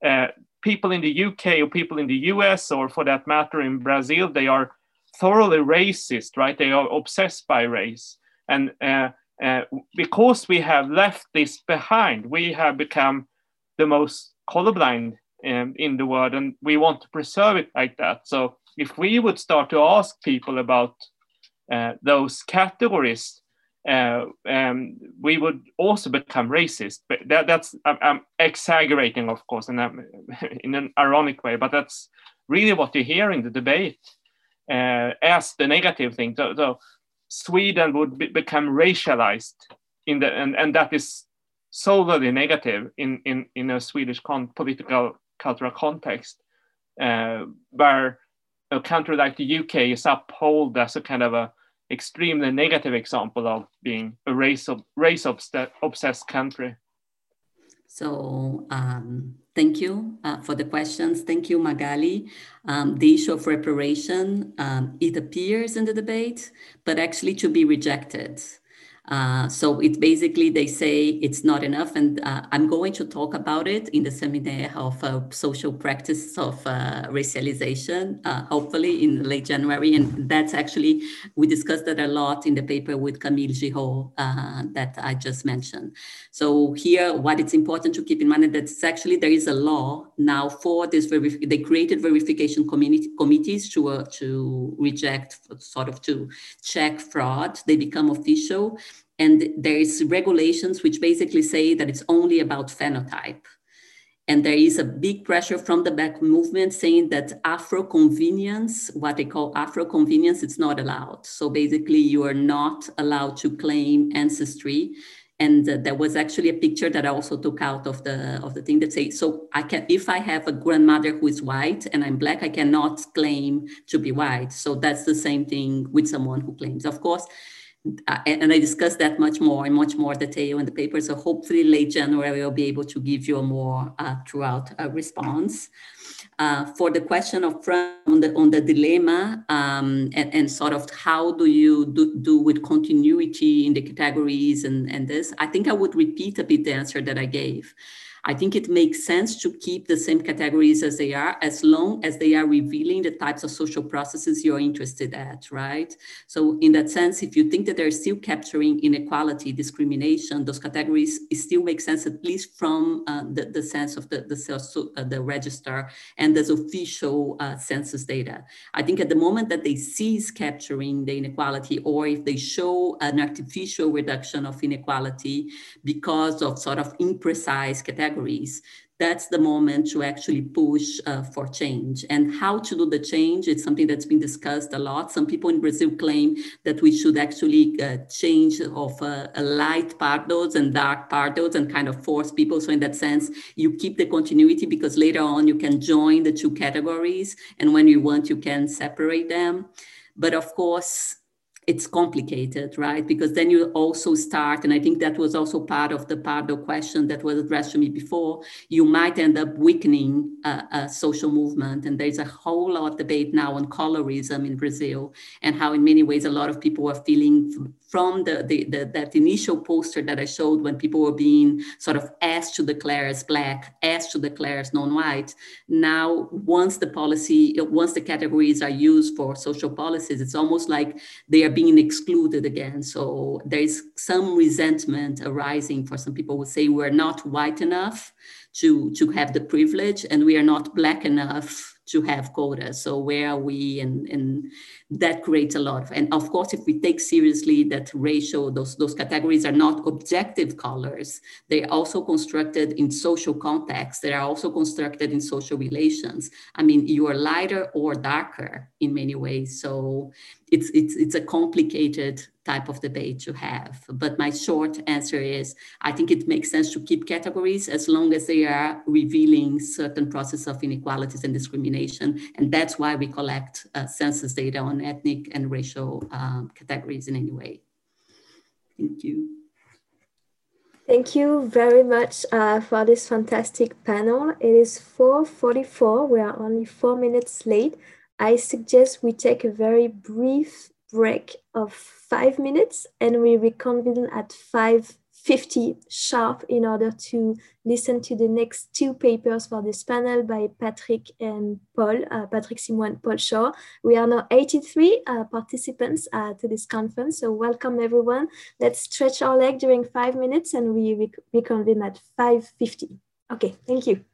uh, people in the UK or people in the US or for that matter in Brazil, they are thoroughly racist, right? They are obsessed by race and. Uh, uh, because we have left this behind, we have become the most colorblind um, in the world, and we want to preserve it like that. So, if we would start to ask people about uh, those categories, uh, um, we would also become racist. But that, that's I'm, I'm, exaggerating, of course, in, in an ironic way, but that's really what you hear in the debate uh, as the negative thing. So, so Sweden would be, become racialized in the and, and that is solely negative in in, in a Swedish con- political cultural context, uh, where a country like the UK is upheld as a kind of a extremely negative example of being a race of race obsessed country. So um, thank you uh, for the questions. Thank you, Magali. Um, the issue of reparation, um, it appears in the debate, but actually to be rejected. Uh, so it's basically they say it's not enough, and uh, I'm going to talk about it in the seminar of uh, social practice of uh, racialization, uh, hopefully in late January, and that's actually we discussed that a lot in the paper with Camille Giraud that I just mentioned. So here, what it's important to keep in mind that it's actually there is a law now for this. They created verification community committees to to reject, sort of to check fraud. They become official and there is regulations which basically say that it's only about phenotype. And there is a big pressure from the back movement saying that Afro convenience, what they call Afro convenience, it's not allowed. So basically, you are not allowed to claim ancestry. And uh, there was actually a picture that I also took out of the of the thing that say, so I can, if I have a grandmother who is white and I'm black, I cannot claim to be white. So that's the same thing with someone who claims. Of course, and I discussed that much more in much more detail in the paper. So hopefully late January, I'll be able to give you a more uh, throughout uh, response. Uh, for the question of on the, on the dilemma um, and, and, sort of how do you do, do with continuity in the categories and, and this, I think I would repeat a bit the answer that I gave. I think it makes sense to keep the same categories as they are, as long as they are revealing the types of social processes you're interested at, right? So in that sense, if you think that they're still capturing inequality, discrimination, those categories still make sense, at least from uh, the, the sense of the, the, uh, the register and the official uh, census data. I think at the moment that they cease capturing the inequality, or if they show an artificial reduction of inequality because of sort of imprecise categories, categories, that's the moment to actually push uh, for change. And how to do the change, it's something that's been discussed a lot. Some people in Brazil claim that we should actually uh, change of uh, a light pardos and dark pardos and kind of force people. So in that sense, you keep the continuity because later on you can join the two categories. And when you want, you can separate them. But of course, it's complicated, right? Because then you also start, and I think that was also part of the Pardo question that was addressed to me before. You might end up weakening a, social movement, and there's a whole lot of debate now on colorism in Brazil, and how in many ways a lot of people are feeling from the, the, the, that initial poster that I showed when people were being sort of asked to declare as black, asked to declare as non-white. Now, once the policy, once the categories are used for social policies, it's almost like they are being excluded again. So there is some resentment arising for some people who say we're not white enough to, to have the privilege and we are not black enough to have quotas. So where are we? And, and that creates a lot of, and of course, if we take seriously that racial, those, those categories are not objective colors, they're also constructed in social context. They are also constructed in social relations. I mean, you are lighter or darker in many ways. So it's, it's, it's a complicated type of debate to have. But my short answer is I think it makes sense to keep categories as long as they are revealing certain process of inequalities and discrimination. And that's why we collect uh, census data on ethnic and racial um, categories in any way. Thank you. Thank you very much uh, for this fantastic panel. It is 4.44, we are only four minutes late. I suggest we take a very brief break of five minutes and we reconvene at 5.50 sharp in order to listen to the next two papers for this panel by Patrick and Paul, uh, Patrick Simon Paul Schor. We are now 83 uh, participants uh, to this conference, so welcome everyone. Let's stretch our leg during five minutes and we reconvene at 5.50. Okay, thank you.